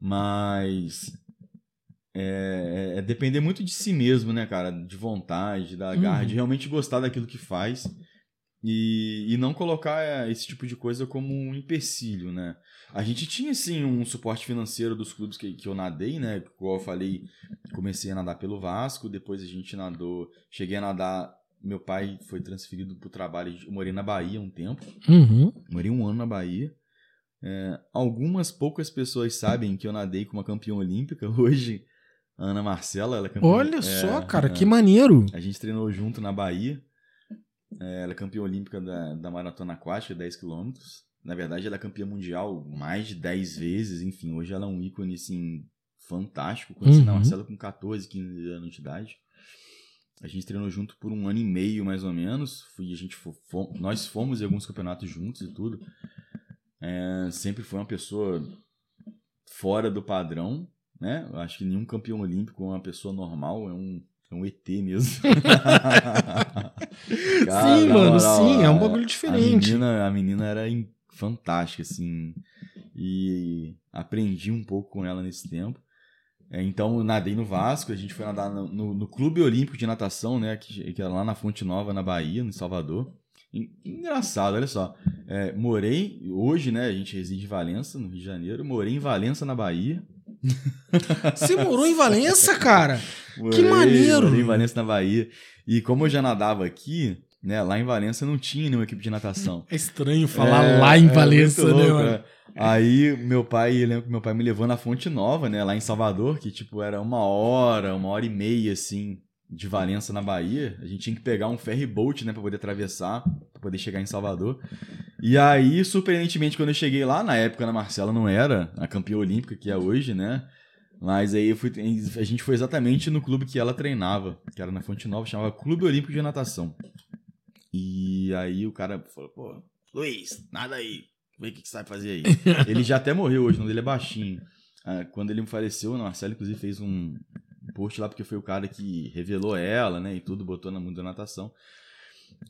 Speaker 3: Mas é, é depender muito de si mesmo, né, cara? De vontade, da garra,
Speaker 2: Uhum.
Speaker 3: de realmente gostar daquilo que faz. E, e não colocar é, esse tipo de coisa como um empecilho, né? A gente tinha, sim, um suporte financeiro dos clubes que, que eu nadei, né? Como eu falei, comecei a nadar pelo Vasco, depois a gente nadou... Cheguei a nadar... Meu pai foi transferido para o trabalho, eu morei na Bahia um tempo,
Speaker 2: Uhum.
Speaker 3: morei um ano na Bahia. É, algumas poucas pessoas sabem que eu nadei com uma campeã olímpica hoje, a Ana Marcela, ela é campeã...
Speaker 2: Olha
Speaker 3: é,
Speaker 2: só, cara,
Speaker 3: é.
Speaker 2: que maneiro.
Speaker 3: A gente treinou junto na Bahia. É, ela é campeã olímpica da, da maratona aquática, 10 km. Na verdade, ela é campeã mundial mais de 10 vezes. Enfim, hoje ela é um ícone, assim, fantástico. Conheci
Speaker 2: Uhum.
Speaker 3: a Marcela com 14, 15 anos de idade. A gente treinou junto por um ano e meio, mais ou menos. Fui, a gente nós fomos em alguns campeonatos juntos e tudo. É, sempre foi uma pessoa fora do padrão, né? Eu acho que nenhum campeão olímpico é uma pessoa normal, é um, é um ET mesmo. Cara,
Speaker 2: sim, mano,
Speaker 3: moral,
Speaker 2: sim, é um
Speaker 3: a-
Speaker 2: bagulho diferente.
Speaker 3: A menina, a menina era fantástica, assim. E aprendi um pouco com ela nesse tempo. É, então, eu nadei no Vasco, a gente foi nadar no, no- no Clube Olímpico de Natação, né? Que, que era lá na Fonte Nova, na Bahia, no Salvador. En- Engraçado, olha só. É, morei, hoje, né? A gente reside em Valença, no Rio de Janeiro. Morei em Valença, na Bahia.
Speaker 2: Você morou em Valença, cara?
Speaker 3: Morei,
Speaker 2: maneiro!
Speaker 3: Morei em Valença, na Bahia. E como eu já nadava aqui, né? Lá em Valença não tinha nenhuma equipe de natação.
Speaker 2: É estranho falar
Speaker 3: É,
Speaker 2: lá em
Speaker 3: é
Speaker 2: Valença, né,
Speaker 3: louco,
Speaker 2: mano?
Speaker 3: é. Aí meu pai, eu lembro que meu pai me levou na Fonte Nova, né, lá em Salvador, que tipo era uma hora, uma hora e meia assim de Valença na Bahia. A gente tinha que pegar um ferry boat, né, para poder atravessar, para poder chegar em Salvador. E aí, surpreendentemente, quando eu cheguei lá, na época a Marcela não era a campeã olímpica que é hoje, né? Mas aí fui, a gente foi exatamente no clube que ela treinava, que era na Fonte Nova, chamava Clube Olímpico de Natação. E aí o cara falou, pô, Luiz, nada aí, vê o que, que você sabe fazer aí. ele já até morreu hoje, o nome dele é baixinho. Ah, quando ele me faleceu, o Marcelo inclusive fez um post lá, porque foi o cara que revelou ela, né, e tudo, botou na mundo da natação.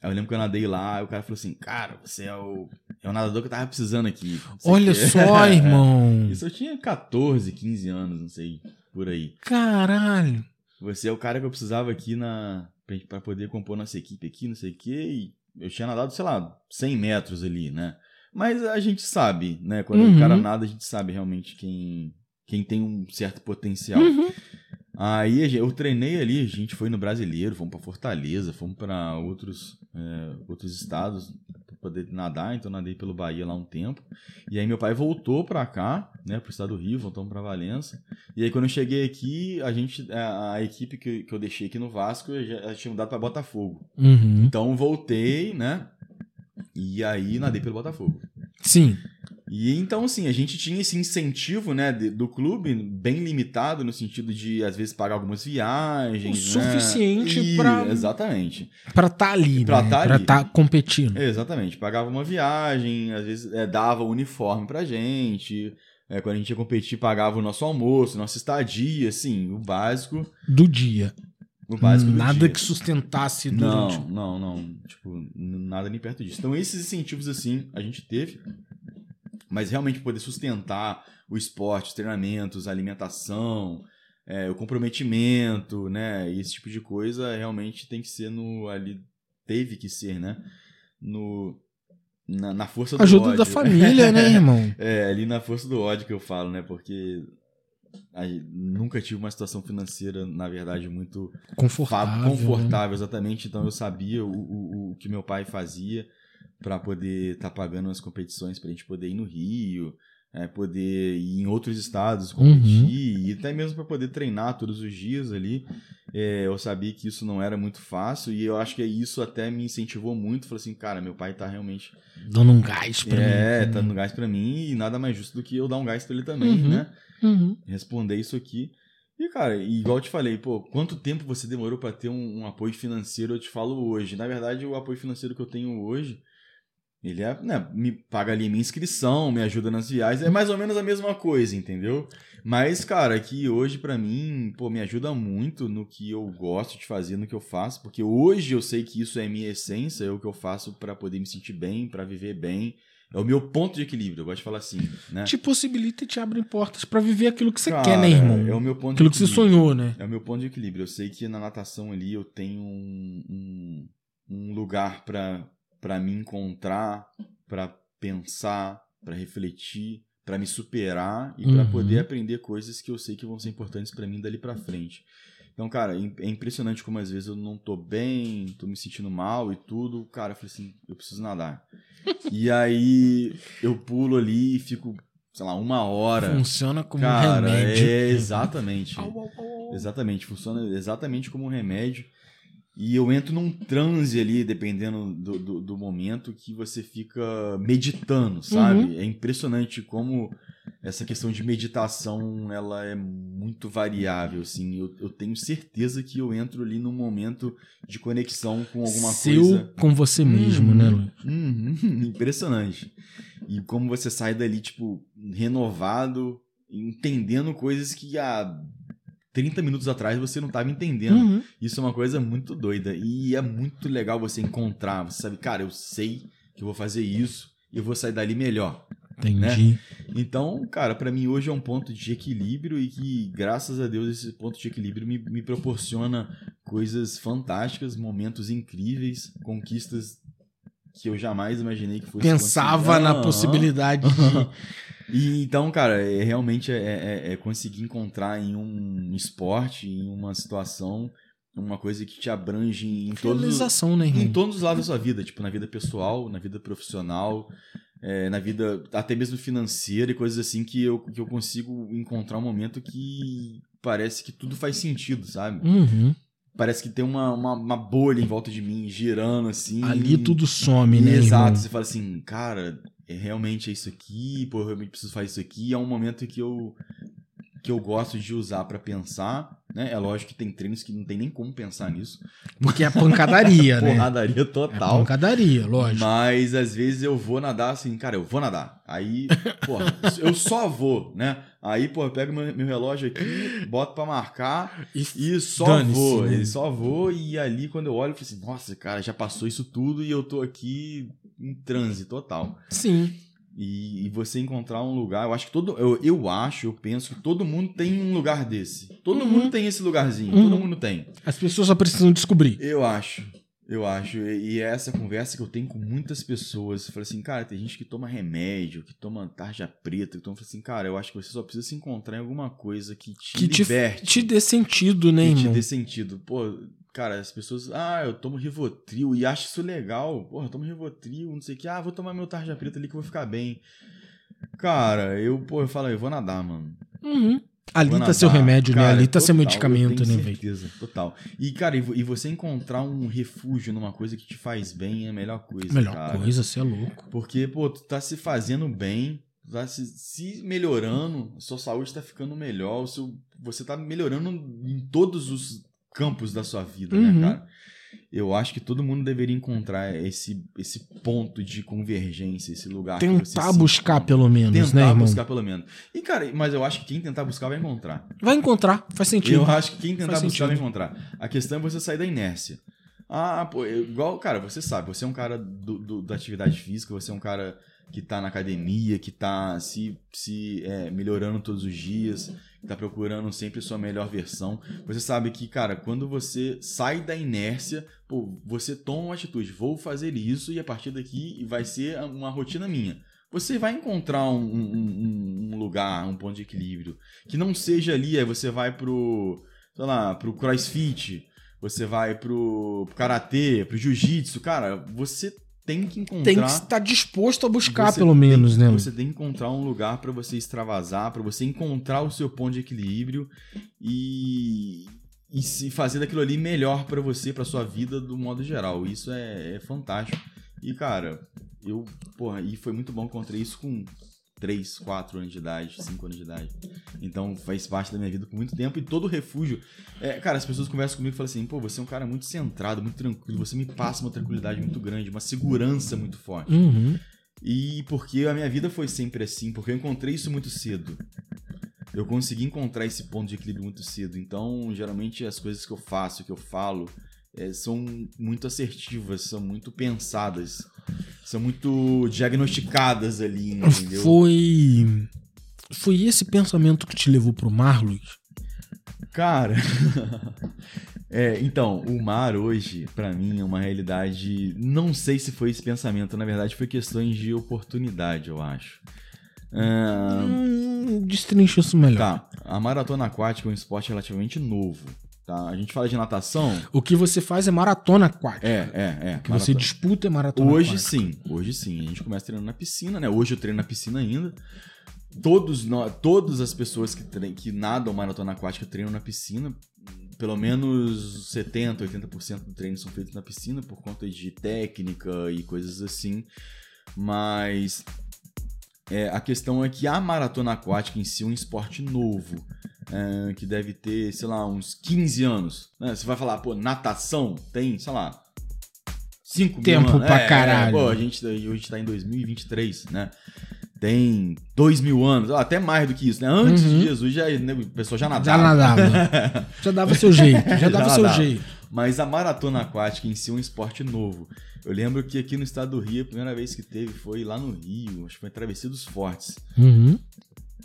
Speaker 3: Aí eu lembro que eu nadei lá, e o cara falou assim, cara, você é o, é o nadador que eu tava precisando aqui.
Speaker 2: Olha
Speaker 3: quê.
Speaker 2: só, irmão.
Speaker 3: Isso eu tinha 14, 15 anos, não sei, por aí.
Speaker 2: Caralho.
Speaker 3: Você é o cara que eu precisava aqui na pra poder compor nossa equipe aqui, não sei o quê. E eu tinha nadado, sei lá, 100 metros ali, né? Mas a gente sabe, né? Quando
Speaker 2: Uhum.
Speaker 3: o cara nada, a gente sabe realmente quem, quem tem um certo potencial.
Speaker 2: Uhum.
Speaker 3: Aí eu treinei ali, a gente foi no Brasileiro, fomos pra Fortaleza, fomos pra outros, é, outros estados poder nadar, então nadei pelo Bahia lá um tempo. E aí meu pai voltou pra cá, né, pro estado do Rio, voltamos pra Valença. E aí quando eu cheguei aqui, a gente, a, a equipe que, que eu deixei aqui no Vasco, eu já, já tinha mudado pra Botafogo.
Speaker 2: Uhum.
Speaker 3: Então voltei, né, e aí nadei pelo Botafogo.
Speaker 2: Sim.
Speaker 3: E então, assim, a gente tinha esse incentivo, né, de- do clube, bem limitado, no sentido de, às vezes, pagar algumas viagens.
Speaker 2: O
Speaker 3: né?
Speaker 2: suficiente
Speaker 3: E-
Speaker 2: pra-
Speaker 3: Exatamente.
Speaker 2: Pra tá ali,
Speaker 3: Pra
Speaker 2: né?
Speaker 3: tá
Speaker 2: pra
Speaker 3: ali.
Speaker 2: tá competindo.
Speaker 3: Exatamente. Pagava uma viagem, às vezes é, dava uniforme pra gente. É, quando a gente ia competir, pagava o nosso almoço, nossa estadia, assim, o básico.
Speaker 2: Do dia.
Speaker 3: O básico
Speaker 2: Nada que sustentasse
Speaker 3: Não,
Speaker 2: durante.
Speaker 3: não, não. Tipo, n- nada nem perto disso. Então, esses incentivos, assim, a gente teve. Mas realmente poder sustentar o esporte, os treinamentos, a alimentação, é, o comprometimento, né? Esse tipo de coisa realmente tem que ser no. ali Teve que ser, né? No. Na, na força do
Speaker 2: Ajuda
Speaker 3: ódio.
Speaker 2: da família, né, irmão?
Speaker 3: É, ali na força do ódio que eu falo, né? Porque nunca tive uma situação financeira, na verdade, muito
Speaker 2: Confortável.
Speaker 3: Confortável, exatamente. Então eu sabia o, o, o que meu pai fazia para poder estar pagando as competições, para a gente poder ir no Rio, é, poder ir em outros estados competir, e até mesmo para poder treinar todos os dias ali. É, eu sabia que isso não era muito fácil e eu acho que isso até me incentivou muito. Falei assim, cara, meu pai tá realmente
Speaker 2: Dando um gás pra
Speaker 3: é,
Speaker 2: mim.
Speaker 3: tá dando gás para mim e nada mais justo do que eu dar um gás para ele também,
Speaker 2: Uhum.
Speaker 3: né?
Speaker 2: Uhum.
Speaker 3: responder isso aqui. E, cara, igual eu te falei, pô, quanto tempo você demorou pra ter um, um apoio financeiro? Eu te falo hoje. Na verdade, o apoio financeiro que eu tenho hoje, ele é, né, me paga ali minha inscrição, me ajuda nas viagens, é mais ou menos a mesma coisa, entendeu? Mas, cara, que hoje pra mim, pô, me ajuda muito no que eu gosto de fazer, no que eu faço, porque hoje eu sei que isso é minha essência, é o que eu faço pra poder me sentir bem, pra viver bem. É o meu ponto de equilíbrio, eu gosto de falar assim, né?
Speaker 2: Te possibilita e te abre portas pra viver aquilo que você
Speaker 3: Cara,
Speaker 2: quer, né, irmão?
Speaker 3: É o meu ponto
Speaker 2: Aquilo que você sonhou, né?
Speaker 3: É o meu ponto de equilíbrio. Eu sei que na natação ali eu tenho um, um, um lugar para me encontrar, pra pensar, pra refletir, pra me superar e
Speaker 2: Uhum.
Speaker 3: poder aprender coisas que eu sei que vão ser importantes pra mim dali pra frente. Então, cara, é é impressionante como às vezes eu não tô bem, tô me sentindo mal e tudo. Cara, eu falei assim, eu preciso nadar. e aí eu pulo ali e fico, sei lá, uma hora.
Speaker 2: Funciona como
Speaker 3: Cara,
Speaker 2: um remédio.
Speaker 3: é exatamente. Exatamente, funciona exatamente como um remédio. E eu entro num transe ali, dependendo do, do, do momento, que você fica meditando, sabe?
Speaker 2: Uhum.
Speaker 3: É impressionante como essa questão de meditação, ela é muito variável, assim. Eu, eu tenho certeza que eu entro ali num momento de conexão com alguma
Speaker 2: Seu
Speaker 3: coisa.
Speaker 2: com você mesmo,
Speaker 3: Uhum,
Speaker 2: né, Lu?
Speaker 3: uhum, impressionante. E como você sai dali, tipo, renovado, entendendo coisas que há 30 minutos atrás você não estava entendendo.
Speaker 2: Uhum.
Speaker 3: Isso é uma coisa muito doida. E é muito legal você encontrar. Você sabe, cara, eu sei que eu vou fazer isso e eu vou sair dali melhor.
Speaker 2: Entendi.
Speaker 3: Então, cara, pra mim hoje é um ponto de equilíbrio e que, graças a Deus, esse ponto de equilíbrio me, me proporciona coisas fantásticas, momentos incríveis, conquistas que eu jamais imaginei que fosse
Speaker 2: Pensava na possibilidade de.
Speaker 3: E então, cara, é, realmente é, é- é conseguir encontrar em um esporte, em uma situação, uma coisa que te abrange em todos,
Speaker 2: né,
Speaker 3: em todos os lados da sua vida, tipo, na vida pessoal, na vida profissional, é, na vida até mesmo financeira e coisas assim que eu, que eu consigo encontrar um momento que parece que tudo faz sentido, sabe?
Speaker 2: Uhum.
Speaker 3: Parece que tem uma, uma, uma bolha em volta de mim, girando assim.
Speaker 2: Ali tudo some, né,
Speaker 3: Exato,
Speaker 2: irmão?
Speaker 3: você fala assim, cara, é realmente é isso aqui, pô, eu realmente preciso fazer isso aqui. É um momento que eu que eu gosto de usar pra pensar, né? É lógico que tem treinos que não tem nem como pensar nisso.
Speaker 2: Porque é pancadaria, né?
Speaker 3: Porradaria
Speaker 2: É
Speaker 3: total.
Speaker 2: pancadaria, lógico.
Speaker 3: Mas às vezes eu vou nadar assim, cara, eu vou nadar. Aí, pô, eu só vou, né? Aí, pô, eu pego meu, meu relógio aqui, boto pra marcar
Speaker 2: E
Speaker 3: e só vou.
Speaker 2: né?
Speaker 3: E só vou. E ali, quando eu olho, eu falo assim, nossa, cara, já passou isso tudo e eu tô aqui em transe total.
Speaker 2: Sim.
Speaker 3: E, e você encontrar um lugar, eu acho que todo. Eu, eu acho, eu penso que todo mundo tem um lugar desse. Todo
Speaker 2: Uhum.
Speaker 3: mundo tem esse lugarzinho,
Speaker 2: Uhum.
Speaker 3: todo mundo tem.
Speaker 2: As pessoas só precisam descobrir.
Speaker 3: Eu acho. Eu acho. E e é essa conversa que eu tenho com muitas pessoas. Eu falo assim, cara, tem gente que toma remédio, que toma tarja preta, toma. Eu falo assim, cara, eu acho que você só precisa se encontrar em alguma coisa que te
Speaker 2: Que te,
Speaker 3: liberte.
Speaker 2: te dê sentido, né,
Speaker 3: que te
Speaker 2: irmão?
Speaker 3: dê sentido. Pô, cara, as pessoas, ah, eu tomo Rivotril e acho isso legal. Porra, eu tomo Rivotril, não sei o que. Ah, vou tomar meu tarja preta ali que eu vou ficar bem. Cara, eu, pô, eu falo, eu vou nadar, mano.
Speaker 2: Uhum. Ali
Speaker 3: Vou
Speaker 2: tá seu remédio, né?
Speaker 3: Cara,
Speaker 2: Ali tá seu
Speaker 3: total,
Speaker 2: medicamento,
Speaker 3: eu
Speaker 2: né, velho?
Speaker 3: certeza, total. E, cara, e vo- e você encontrar um refúgio numa coisa que te faz bem é a melhor coisa,
Speaker 2: Melhor
Speaker 3: cara.
Speaker 2: coisa, você é louco.
Speaker 3: Porque, pô, tu tá se fazendo bem, tá se, se melhorando, a sua saúde está ficando melhor, o seu, você está melhorando em todos os campos da sua vida,
Speaker 2: Uhum.
Speaker 3: né, cara? Eu acho que todo mundo deveria encontrar esse, esse ponto de convergência, esse lugar.
Speaker 2: Tentar buscar
Speaker 3: encontra.
Speaker 2: pelo menos,
Speaker 3: Tentar
Speaker 2: né, irmão?
Speaker 3: buscar pelo menos. E, cara, mas eu acho que quem tentar buscar vai encontrar.
Speaker 2: Vai encontrar, faz sentido.
Speaker 3: Eu acho que quem tentar
Speaker 2: Faz
Speaker 3: buscar vai
Speaker 2: sentido.
Speaker 3: encontrar. A questão é você sair da inércia. Ah, pô, igual, cara, você sabe, você é um cara do, do- da atividade física, você é um cara que tá na academia, que tá se, se é, melhorando todos os dias, tá procurando sempre sua melhor versão. Você sabe que, cara, quando você sai da inércia, pô, você toma uma atitude, vou fazer isso e a partir daqui vai ser uma rotina minha. Você vai encontrar um, um- um- lugar, um ponto de equilíbrio. Que não seja ali, aí você vai pro, sei lá, pro crossfit, você vai pro, pro karatê, pro jiu-jitsu. Cara, você tem que encontrar.
Speaker 2: Tem que estar disposto a buscar, pelo menos, né?
Speaker 3: Você tem que encontrar um lugar pra você extravasar, pra você encontrar o seu ponto de equilíbrio e, e se fazer daquilo ali melhor pra você, pra sua vida do modo geral. Isso é, é fantástico. E, cara, eu, porra, e foi muito bom que eu encontrei isso com 3, 4 anos de idade, 5 anos de idade. Então faz parte da minha vida por muito tempo e todo refúgio. É, cara, as pessoas conversam comigo e falam assim: pô, você é um cara muito centrado, muito tranquilo, você me passa uma tranquilidade muito grande, uma segurança muito forte.
Speaker 2: Uhum.
Speaker 3: E porque a minha vida foi sempre assim, porque eu encontrei isso muito cedo. Eu consegui encontrar esse ponto de equilíbrio muito cedo. Então, geralmente, as coisas que eu faço, que eu falo, eh, são muito assertivas, são muito pensadas, são muito diagnosticadas ali, entendeu?
Speaker 2: Foi. Foi esse pensamento que te levou pro mar, Luiz?
Speaker 3: Cara. é, então, o mar hoje, pra mim, é uma realidade. Não sei se foi esse pensamento, na verdade, foi questões de oportunidade, eu acho.
Speaker 2: Hum, destrincha isso melhor.
Speaker 3: Tá, a maratona aquática é um esporte relativamente novo. Tá? A gente fala de natação.
Speaker 2: O que você faz é maratona aquática.
Speaker 3: É, é, é.
Speaker 2: O que você disputa é maratona
Speaker 3: Hoje
Speaker 2: aquática.
Speaker 3: sim, hoje sim. A gente começa treinando na piscina, né? Hoje eu treino na piscina ainda. Todos nós, todas as pessoas que, tre- que nadam maratona aquática treinam na piscina. Pelo menos 70, 80% do treino são feitos na piscina por conta de técnica e coisas assim. Mas é, a questão é que a maratona aquática em si é um esporte novo. é, que deve ter, sei lá, uns 15 anos. né? Você vai falar, pô, natação tem, sei lá, 5
Speaker 2: Tempo
Speaker 3: mil anos.
Speaker 2: pra caralho.
Speaker 3: pô, a gente, hoje tá em 2023, né? Tem 2 mil anos, até mais do que isso, né? Antes
Speaker 2: Uhum.
Speaker 3: de Jesus, já, né, o pessoal já
Speaker 2: Já
Speaker 3: nadava.
Speaker 2: nadava. já dava seu jeito. Já dava
Speaker 3: Já
Speaker 2: seu
Speaker 3: nadava.
Speaker 2: jeito.
Speaker 3: Mas a maratona aquática em si é um esporte novo. Eu lembro que aqui no estado do Rio, a primeira vez que teve foi lá no Rio, acho que foi Travessia dos Fortes.
Speaker 2: Uhum.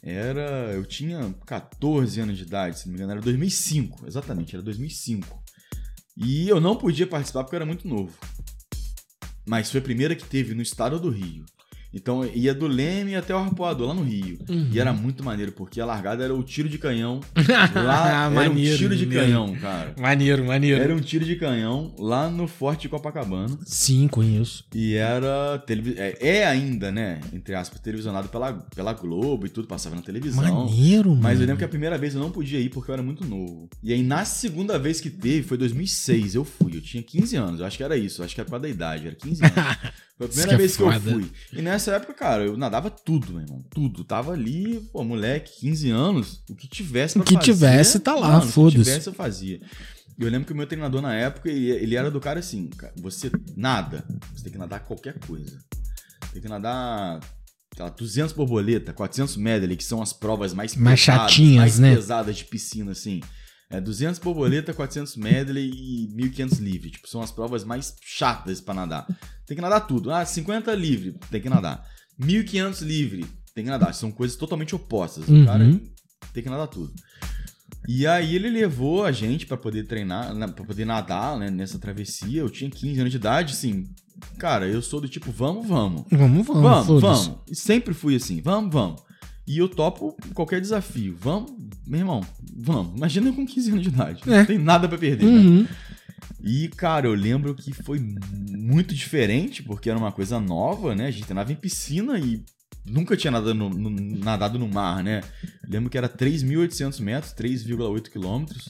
Speaker 3: Era. Eu tinha 14 anos de idade, se não me engano, era 2005, exatamente, era 2005. E eu não podia participar porque eu era muito novo. Mas foi a primeira que teve no estado do Rio. Então ia do Leme até o Arpoador, lá no Rio.
Speaker 2: Uhum.
Speaker 3: E era muito maneiro, porque a largada era o tiro de canhão. Lá era um
Speaker 2: Maneiro,
Speaker 3: tiro de
Speaker 2: maneiro.
Speaker 3: canhão, cara.
Speaker 2: Maneiro, maneiro.
Speaker 3: Era um tiro de canhão lá no Forte Copacabana.
Speaker 2: Sim, conheço.
Speaker 3: E era. televi- É, é ainda, né? Entre aspas, televisionado pela, pela Globo e tudo, passava na televisão.
Speaker 2: Maneiro, mano.
Speaker 3: Mas eu lembro que a primeira vez eu não podia ir porque eu era muito novo. E aí na segunda vez que teve, foi 2006, eu fui. Eu tinha 15 anos, eu acho que era isso. Acho que era por causa da idade, era 15 anos. Foi a primeira
Speaker 2: que é
Speaker 3: vez que eu fui. E nessa época, cara, eu nadava tudo, meu irmão. Tudo. Tava ali, pô, moleque, 15 anos, o que tivesse pra
Speaker 2: O que
Speaker 3: fazer,
Speaker 2: tivesse, tá lá,
Speaker 3: mano, O
Speaker 2: foda-se.
Speaker 3: que tivesse, eu fazia. E eu lembro que o meu treinador na época, ele, era do cara assim, cara, você nada, você tem que nadar qualquer coisa. Tem que nadar sei lá, 200 borboleta, 400 medley, que são as provas mais
Speaker 2: Mais
Speaker 3: pesadas,
Speaker 2: chatinhas,
Speaker 3: mais
Speaker 2: né?
Speaker 3: pesadas de piscina, assim. É 200 borboleta, 400 medley e 1500 livre. Tipo, são as provas mais chatas pra nadar. Tem que nadar tudo. Ah, 50 livre, tem que nadar. 1500 livre, tem que nadar. São coisas totalmente opostas.
Speaker 2: Uhum.
Speaker 3: O cara tem que nadar tudo. E aí ele levou a gente pra poder treinar, né, pra poder nadar né, nessa travessia. Eu tinha 15 anos de idade, assim. Cara, eu sou do tipo, vamos, vamos.
Speaker 2: Vamos, vamos.
Speaker 3: Vamos, vamos. E sempre fui assim, vamos, vamos. E eu topo qualquer desafio. Vamos, meu irmão, vamos. Imagina eu com 15 anos de idade.
Speaker 2: É.
Speaker 3: Não tem nada pra perder, né?
Speaker 2: Uhum.
Speaker 3: E, cara, eu lembro que foi muito diferente, porque era uma coisa nova, né? A gente treinava em piscina e nunca tinha nadado no, no- nadado no mar, né? Eu lembro que era 3.800 metros, 3,8 quilômetros.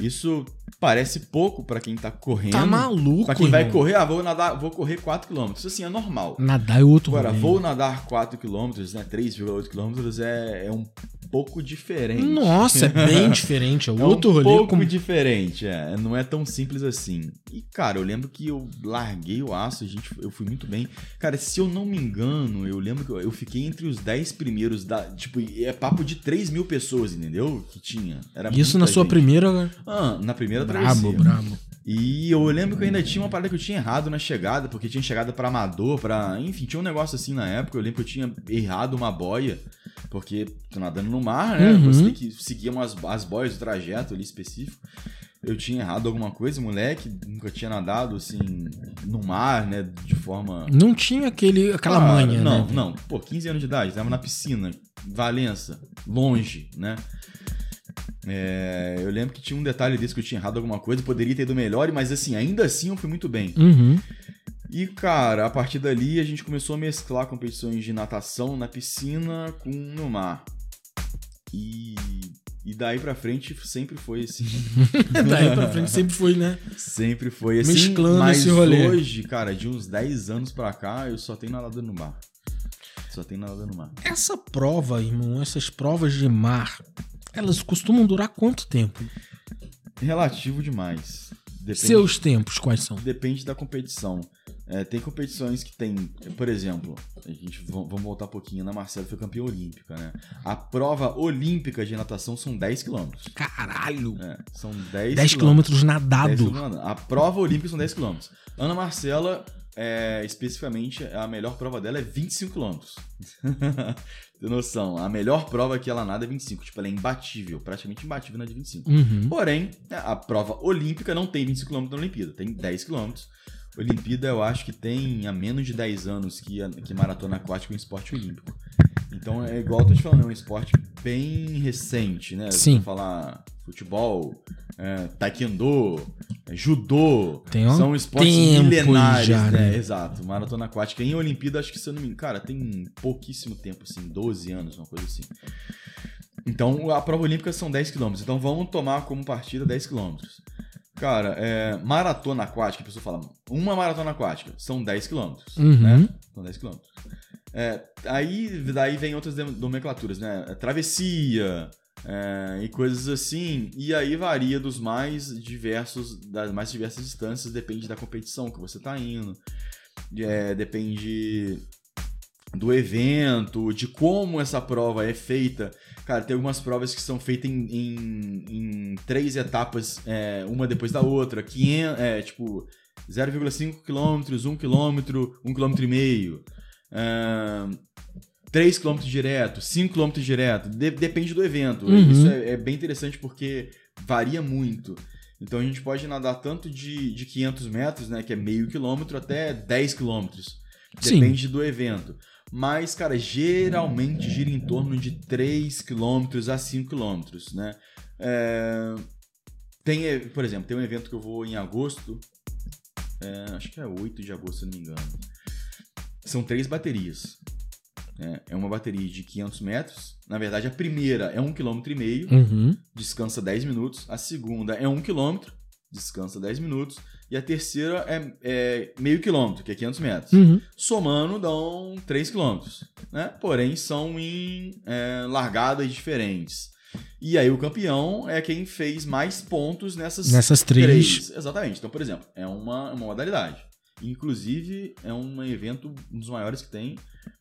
Speaker 3: Isso Parece pouco pra quem tá correndo.
Speaker 2: Tá maluco,
Speaker 3: Pra quem vai
Speaker 2: irmão.
Speaker 3: correr, ah, vou nadar, vou correr 4km. Isso assim é normal.
Speaker 2: Nadar é outro
Speaker 3: Agora,
Speaker 2: rolê.
Speaker 3: vou nadar 4km, né? 3,8 km é, é um pouco diferente.
Speaker 2: Nossa, é bem diferente. É
Speaker 3: É
Speaker 2: outro
Speaker 3: um
Speaker 2: rolê.
Speaker 3: pouco
Speaker 2: como-
Speaker 3: diferente, é. Não é tão simples assim. E, cara, eu lembro que eu larguei o aço, gente, eu fui muito bem. Cara, se eu não me engano, eu lembro que eu, fiquei entre os 10 primeiros da. Tipo, é papo de 3 mil pessoas, entendeu? Que tinha. Era
Speaker 2: Isso na
Speaker 3: muita
Speaker 2: sua
Speaker 3: gente.
Speaker 2: primeira.
Speaker 3: Ah, na primeira
Speaker 2: Brabo,
Speaker 3: travessia.
Speaker 2: brabo.
Speaker 3: E eu lembro que eu ainda tinha uma parada que eu tinha errado na chegada, porque tinha chegada pra amador, pra. Enfim, tinha um negócio assim na época. Eu lembro que eu tinha errado uma boia, porque tô nadando no mar, né?
Speaker 2: Uhum.
Speaker 3: Você tem que seguir umas, as boias do trajeto ali específico. Eu tinha errado alguma coisa, moleque, nunca tinha nadado assim no mar, né? De forma.
Speaker 2: Não tinha aquele, aquela
Speaker 3: Cara,
Speaker 2: manha,
Speaker 3: não,
Speaker 2: né?
Speaker 3: Não, Pô, 15 anos de idade, tava na piscina, Valença, longe, né? É, eu lembro que tinha um detalhe desse que eu tinha errado alguma coisa, poderia ter ido melhor, mas assim, ainda assim eu fui muito bem.
Speaker 2: Uhum.
Speaker 3: E, cara, a partir dali a gente começou a mesclar competições de natação na piscina com no mar. E, e daí pra frente sempre foi assim.
Speaker 2: Daí pra frente sempre foi, né?
Speaker 3: Sempre foi assim.
Speaker 2: Mesclando
Speaker 3: mas
Speaker 2: esse rolê.
Speaker 3: hoje, cara, de uns 10 anos pra cá, eu só tenho nadado no mar. Só tenho nadado no mar.
Speaker 2: Essa prova, irmão, essas provas de mar, elas costumam durar quanto tempo?
Speaker 3: Relativo demais. Depende,
Speaker 2: Seus tempos, quais são?
Speaker 3: depende da competição. É, tem competições que tem, por exemplo, a gente vamos voltar um pouquinho, na Marcela foi campeã olímpica, né? A prova olímpica de natação são 10 quilômetros.
Speaker 2: Caralho!
Speaker 3: É, são 10,
Speaker 2: 10
Speaker 3: quilômetros.
Speaker 2: quilômetros
Speaker 3: 10
Speaker 2: nadado.
Speaker 3: quilômetros nadando. A prova olímpica são 10 km. Ana Marcela, é, especificamente, a melhor prova dela é 25 km. Tem noção? A melhor prova que ela nada é 25. Tipo, ela é imbatível, praticamente imbatível na de 25.
Speaker 2: Uhum.
Speaker 3: Porém, né, a prova olímpica não tem 25 km na Olimpíada, tem 10 km. Olimpíada eu acho que tem há menos de 10 anos que, que maratona aquática é um esporte olímpico. Então é igual eu tô te falando, é um esporte bem recente, né?
Speaker 2: Sim.
Speaker 3: Você falar futebol, é, taekwondo, é, judô,
Speaker 2: Tem um
Speaker 3: são esportes milenares,
Speaker 2: já,
Speaker 3: né?
Speaker 2: né?
Speaker 3: Exato. Maratona aquática em Olimpíada, acho que se eu não me engano, cara, tem pouquíssimo tempo, assim, 12 anos, uma coisa assim. Então, a prova olímpica são 10 km. Então, vamos tomar como partida 10 km. Cara, é, maratona aquática, a pessoa fala, uma maratona aquática são 10 km,
Speaker 2: Uhum.
Speaker 3: né? São 10 km. É, aí, daí vem outras nomenclaturas, né? É, Travessia é, e coisas assim. E aí varia dos mais diversos, das mais diversas distâncias, depende da competição que você tá indo. É, depende do evento, de como essa prova é feita. Cara, tem algumas provas que são feitas em, em- em três etapas, é, uma depois da outra. 500, é, tipo, 0,5 km, 1 km, 1 km e meio. É, 3 km direto, 5 km direto. De- depende do evento.
Speaker 2: Uhum.
Speaker 3: Isso é, é bem interessante porque varia muito. Então a gente pode nadar tanto de, de 500 metros, né, que é meio quilômetro, até 10 quilômetros.
Speaker 2: Sim.
Speaker 3: Depende do evento. Mas, cara, geralmente gira em torno de 3 km a 5 km, né? É, Tem, por exemplo, tem um evento que eu vou em agosto, é, acho que é 8 de agosto, se não me engano. São três baterias. né? É uma bateria de 500 metros. Na verdade, a primeira é 1,5 km,
Speaker 2: Uhum.
Speaker 3: descansa 10 minutos. A segunda é 1 km, descansa 10 minutos. E a terceira é, é meio quilômetro, que é 500 metros.
Speaker 2: Uhum.
Speaker 3: Somando dão 3 km. Né? Porém, são em é, largadas diferentes. E aí o campeão é quem fez mais pontos nessas,
Speaker 2: Nessas três.
Speaker 3: Exatamente. Então, por exemplo, é uma, uma modalidade. Inclusive, é um evento, um dos maiores que tem.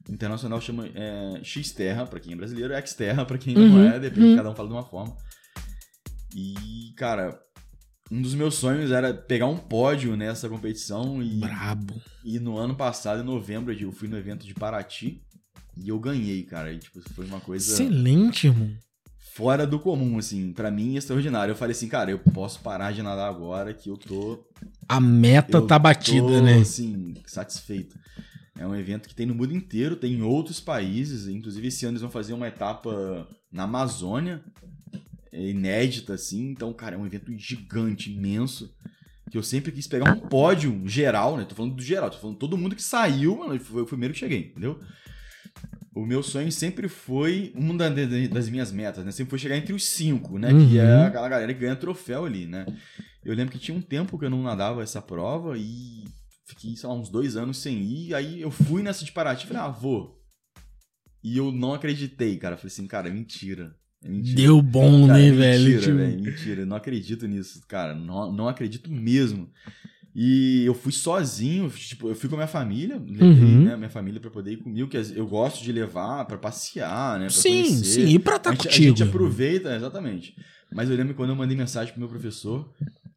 Speaker 3: O internacional chama é, X-Terra, pra quem é brasileiro, X-Terra, pra quem não
Speaker 2: Uhum,
Speaker 3: é, depende,
Speaker 2: uhum.
Speaker 3: cada um fala de uma forma. E, cara, um dos meus sonhos era pegar um pódio nessa competição e,
Speaker 2: Brabo.
Speaker 3: e no ano passado, em novembro, eu fui no evento de Paraty e eu ganhei, cara. E, tipo, foi uma coisa
Speaker 2: Excelente, irmão.
Speaker 3: fora do comum, assim, pra mim extraordinário. Eu falei assim, cara, eu posso parar de nadar agora que eu tô
Speaker 2: A meta
Speaker 3: eu
Speaker 2: tá batida,
Speaker 3: tô,
Speaker 2: né?
Speaker 3: assim, satisfeito. É um evento que tem no mundo inteiro, tem em outros países. Inclusive, esse ano eles vão fazer uma etapa na Amazônia, é inédita, assim. Então, cara, é um evento gigante, imenso. Que eu sempre quis pegar um pódio geral, né? Tô falando do geral, tô falando todo mundo que saiu, mano, foi o primeiro que cheguei, entendeu? O meu sonho sempre foi, uma da- da- das minhas metas, né? Sempre foi chegar entre os cinco, né? Que é
Speaker 2: Uhum.
Speaker 3: aquela galera que ganha troféu ali, né? Eu lembro que tinha um tempo que eu não nadava essa prova e fiquei, sei lá, uns dois anos sem ir. Aí eu fui nessa de Paraty e falei, ah, vou. E eu não acreditei, cara. Falei assim, cara, é mentira. Mentira.
Speaker 2: Deu bom,
Speaker 3: Cara,
Speaker 2: né,
Speaker 3: é
Speaker 2: velho?
Speaker 3: Mentira,
Speaker 2: Tipo,
Speaker 3: velho. Mentira. Eu não acredito nisso, cara. Não, não acredito mesmo. E eu fui sozinho, tipo, eu fui com a minha família, levei
Speaker 2: Uhum.
Speaker 3: né, minha família pra poder ir comigo, que eu gosto de levar pra passear, né? Pra
Speaker 2: Sim,
Speaker 3: conhecer.
Speaker 2: sim, e pra estar
Speaker 3: a, gente, a
Speaker 2: contigo.
Speaker 3: gente aproveita, exatamente. Mas eu lembro quando eu mandei mensagem pro meu professor,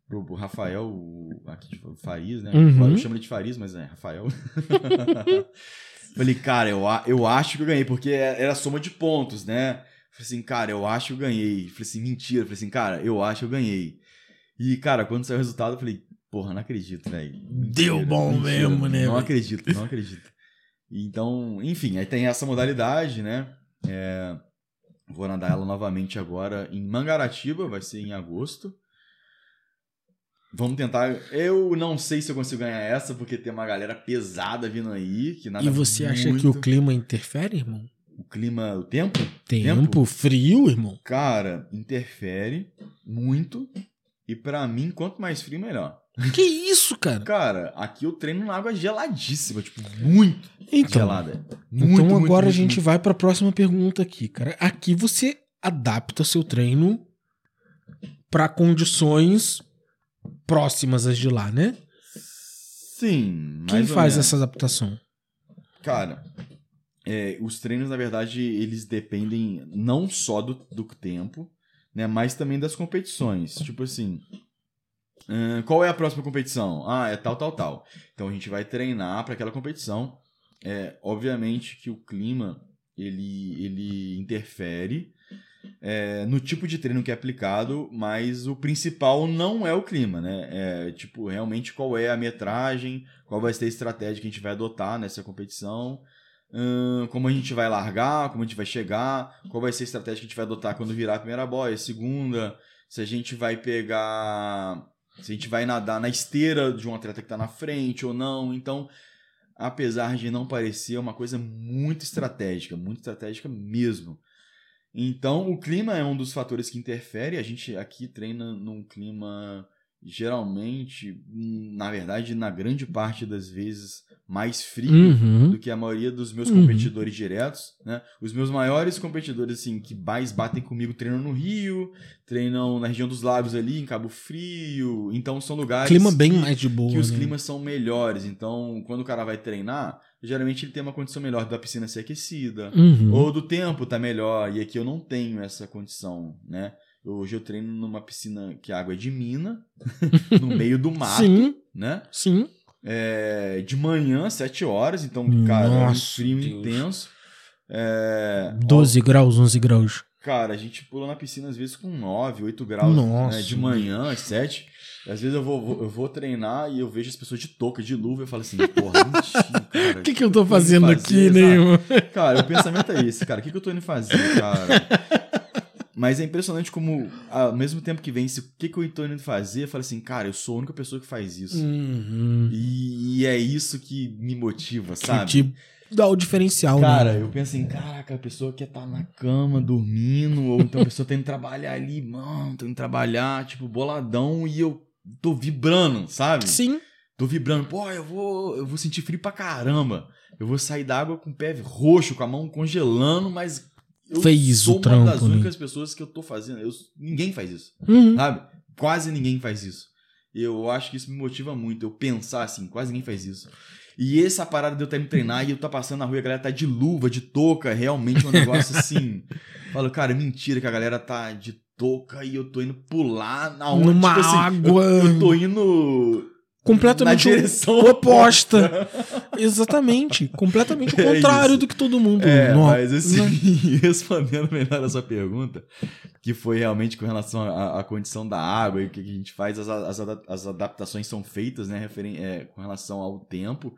Speaker 3: pro, pro Rafael, o- aqui de Farias, né?
Speaker 2: Uhum.
Speaker 3: Eu chamo ele de Farias, mas é Rafael. Falei, cara, eu, eu acho que eu ganhei, porque é, era soma de pontos, né? Falei assim, cara, eu acho que eu ganhei. Falei assim, mentira. Falei assim, cara, eu acho que eu ganhei. E, cara, quando saiu o resultado, eu falei, porra, não acredito, velho.
Speaker 2: Deu bom
Speaker 3: mentira.
Speaker 2: mesmo, né,
Speaker 3: Não acredito, não acredito. Então, enfim, aí tem essa modalidade, né? É, vou nadar ela novamente agora em Mangaratiba, vai ser em agosto. Vamos tentar. Eu não sei se eu consigo ganhar essa, porque tem uma galera pesada vindo aí. Que nada
Speaker 2: E você acha
Speaker 3: muito.
Speaker 2: que o clima interfere, irmão?
Speaker 3: O clima, o tempo?
Speaker 2: Tempo, frio, irmão.
Speaker 3: Cara, interfere muito. E pra mim, quanto mais frio, melhor.
Speaker 2: Que isso, cara?
Speaker 3: Cara, aqui eu treino na água geladíssima, tipo, muito
Speaker 2: Então,
Speaker 3: gelada.
Speaker 2: então
Speaker 3: Muito,
Speaker 2: agora
Speaker 3: muito,
Speaker 2: a
Speaker 3: muito,
Speaker 2: gente
Speaker 3: muito.
Speaker 2: vai pra próxima pergunta aqui, cara. Aqui você adapta seu treino pra condições próximas às de lá, né?
Speaker 3: Sim,
Speaker 2: Quem faz essa adaptação?
Speaker 3: Cara, é, os treinos, na verdade, eles dependem não só do, do tempo, né? Mas também das competições. Tipo assim. qual é a próxima competição? Ah, é tal, tal, tal. Então a gente vai treinar para aquela competição. É, obviamente que o clima ele, ele interfere é, no tipo de treino que é aplicado, mas o principal não é o clima, né? É tipo realmente qual é a metragem, qual vai ser a estratégia que a gente vai adotar nessa competição, como a gente vai largar, como a gente vai chegar, qual vai ser a estratégia que a gente vai adotar quando virar a primeira boia, a segunda, se a gente vai pegar, se a gente vai nadar na esteira de um atleta que está na frente ou não. Então, apesar de não parecer é uma coisa muito estratégica, muito estratégica mesmo. Então, o clima é um dos fatores que interfere. A gente aqui treina num clima geralmente, hum, na verdade, na grande parte das vezes, mais frio
Speaker 2: Uhum.
Speaker 3: do que a maioria dos meus
Speaker 2: Uhum.
Speaker 3: competidores diretos, né? Os meus maiores competidores, assim, que mais batem comigo treinam no Rio, treinam na região dos lagos ali, em Cabo Frio. Então, são lugares
Speaker 2: Clima bem
Speaker 3: que,
Speaker 2: mais de boa,
Speaker 3: que os
Speaker 2: né?
Speaker 3: climas são melhores. Então, quando o cara vai treinar, geralmente ele tem uma condição melhor da piscina ser aquecida.
Speaker 2: Uhum.
Speaker 3: Ou do tempo tá melhor, e aqui eu não tenho essa condição, né? Hoje eu treino numa piscina que a água é de mina, no meio do mato,
Speaker 2: Sim,
Speaker 3: né?
Speaker 2: sim.
Speaker 3: É, de manhã, 7 horas, então, cara, é um
Speaker 2: Nossa,
Speaker 3: frio
Speaker 2: Deus.
Speaker 3: intenso. É,
Speaker 2: 12 graus, 11 graus.
Speaker 3: Cara, a gente pula na piscina às vezes com 9, 8 graus
Speaker 2: Nossa.
Speaker 3: né, de manhã, às 7. Às vezes eu vou, vou- eu vou treinar e eu vejo as pessoas de touca, de luva, eu falo assim, porra, mentira.
Speaker 2: O que, que eu tô fazendo aqui, né?
Speaker 3: Cara, o pensamento é esse, cara. O que, que eu tô indo fazer, cara? Mas é impressionante como, ao mesmo tempo que vem esse, o que, que indo fazer, eu falo assim, cara, eu sou a única pessoa que faz isso.
Speaker 2: Uhum.
Speaker 3: E, e é isso que me motiva,
Speaker 2: Que
Speaker 3: sabe?
Speaker 2: te dá o diferencial,
Speaker 3: Cara,
Speaker 2: né?
Speaker 3: eu penso assim, caraca, a pessoa quer estar na cama, dormindo, ou então a pessoa tá indo trabalhar ali, mano, tô indo trabalhar, tipo, boladão, e eu tô vibrando, sabe?
Speaker 2: Sim.
Speaker 3: Tô vibrando, pô, eu vou, eu vou sentir frio pra caramba. Eu vou sair da água com o pé roxo, com a mão congelando, mas eu
Speaker 2: Fez
Speaker 3: sou
Speaker 2: o
Speaker 3: uma
Speaker 2: trampo,
Speaker 3: das
Speaker 2: né?
Speaker 3: únicas pessoas que eu tô fazendo. Eu, ninguém faz isso,
Speaker 2: Uhum.
Speaker 3: sabe? Quase ninguém faz isso. Eu acho que isso me motiva muito, eu pensar assim, quase ninguém faz isso. E essa parada de eu estar indo treinar e eu tá passando na rua e a galera tá de luva, de touca, realmente é um negócio assim. Falo, cara, mentira que a galera tá de touca e eu tô indo pular na onde,
Speaker 2: Numa
Speaker 3: tipo assim,
Speaker 2: água
Speaker 3: Eu, eu tô indo
Speaker 2: completamente
Speaker 3: na direção
Speaker 2: oposta. Exatamente. Completamente o
Speaker 3: É
Speaker 2: contrário do que todo mundo.
Speaker 3: É,
Speaker 2: Nó-
Speaker 3: mas assim, respondendo melhor a sua pergunta, que foi realmente com relação à, condição da água e o que a gente faz, as, as, as adaptações são feitas, né, referen- é, com relação ao tempo.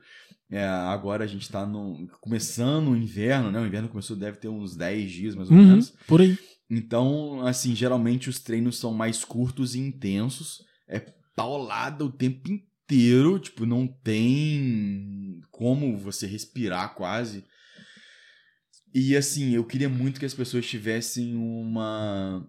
Speaker 3: É, agora a gente tá no, começando o inverno, né? O inverno começou, deve ter uns 10 dias mais ou
Speaker 2: Uhum,
Speaker 3: menos.
Speaker 2: por aí.
Speaker 3: Então, assim, geralmente os treinos são mais curtos e intensos. É paulada o tempo inteiro. Tipo, não tem como você respirar quase. E assim, eu queria muito que as pessoas tivessem uma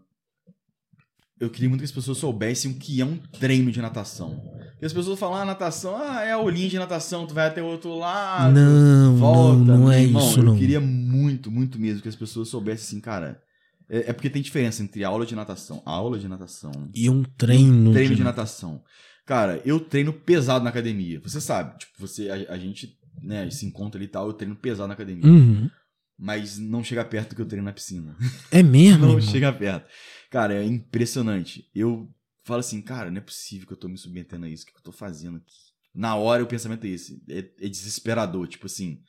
Speaker 3: eu queria muito que as pessoas soubessem o que é um treino de natação. Porque as pessoas falam, ah, natação, ah, é a olhinha de natação, tu vai até o outro lado,
Speaker 2: Não,
Speaker 3: volta.
Speaker 2: não, não é
Speaker 3: Irmão,
Speaker 2: isso,
Speaker 3: eu
Speaker 2: não.
Speaker 3: queria muito, muito mesmo que as pessoas soubessem assim, cara. É, é porque tem diferença entre aula de natação, aula de natação,
Speaker 2: E um treino.
Speaker 3: treino
Speaker 2: de-
Speaker 3: de natação. Cara, eu treino pesado na academia. Você sabe, tipo, você, a, a gente, né, se encontra ali e tal, eu treino pesado na academia.
Speaker 2: Uhum.
Speaker 3: Mas não chega perto do que eu treino na piscina.
Speaker 2: É mesmo?
Speaker 3: Não
Speaker 2: irmão?
Speaker 3: chega perto. Cara, é impressionante. Eu falo assim, cara, não é possível que eu tô me submetendo a isso. O que eu tô fazendo aqui? Na hora o pensamento é esse. É, é desesperador. Tipo assim,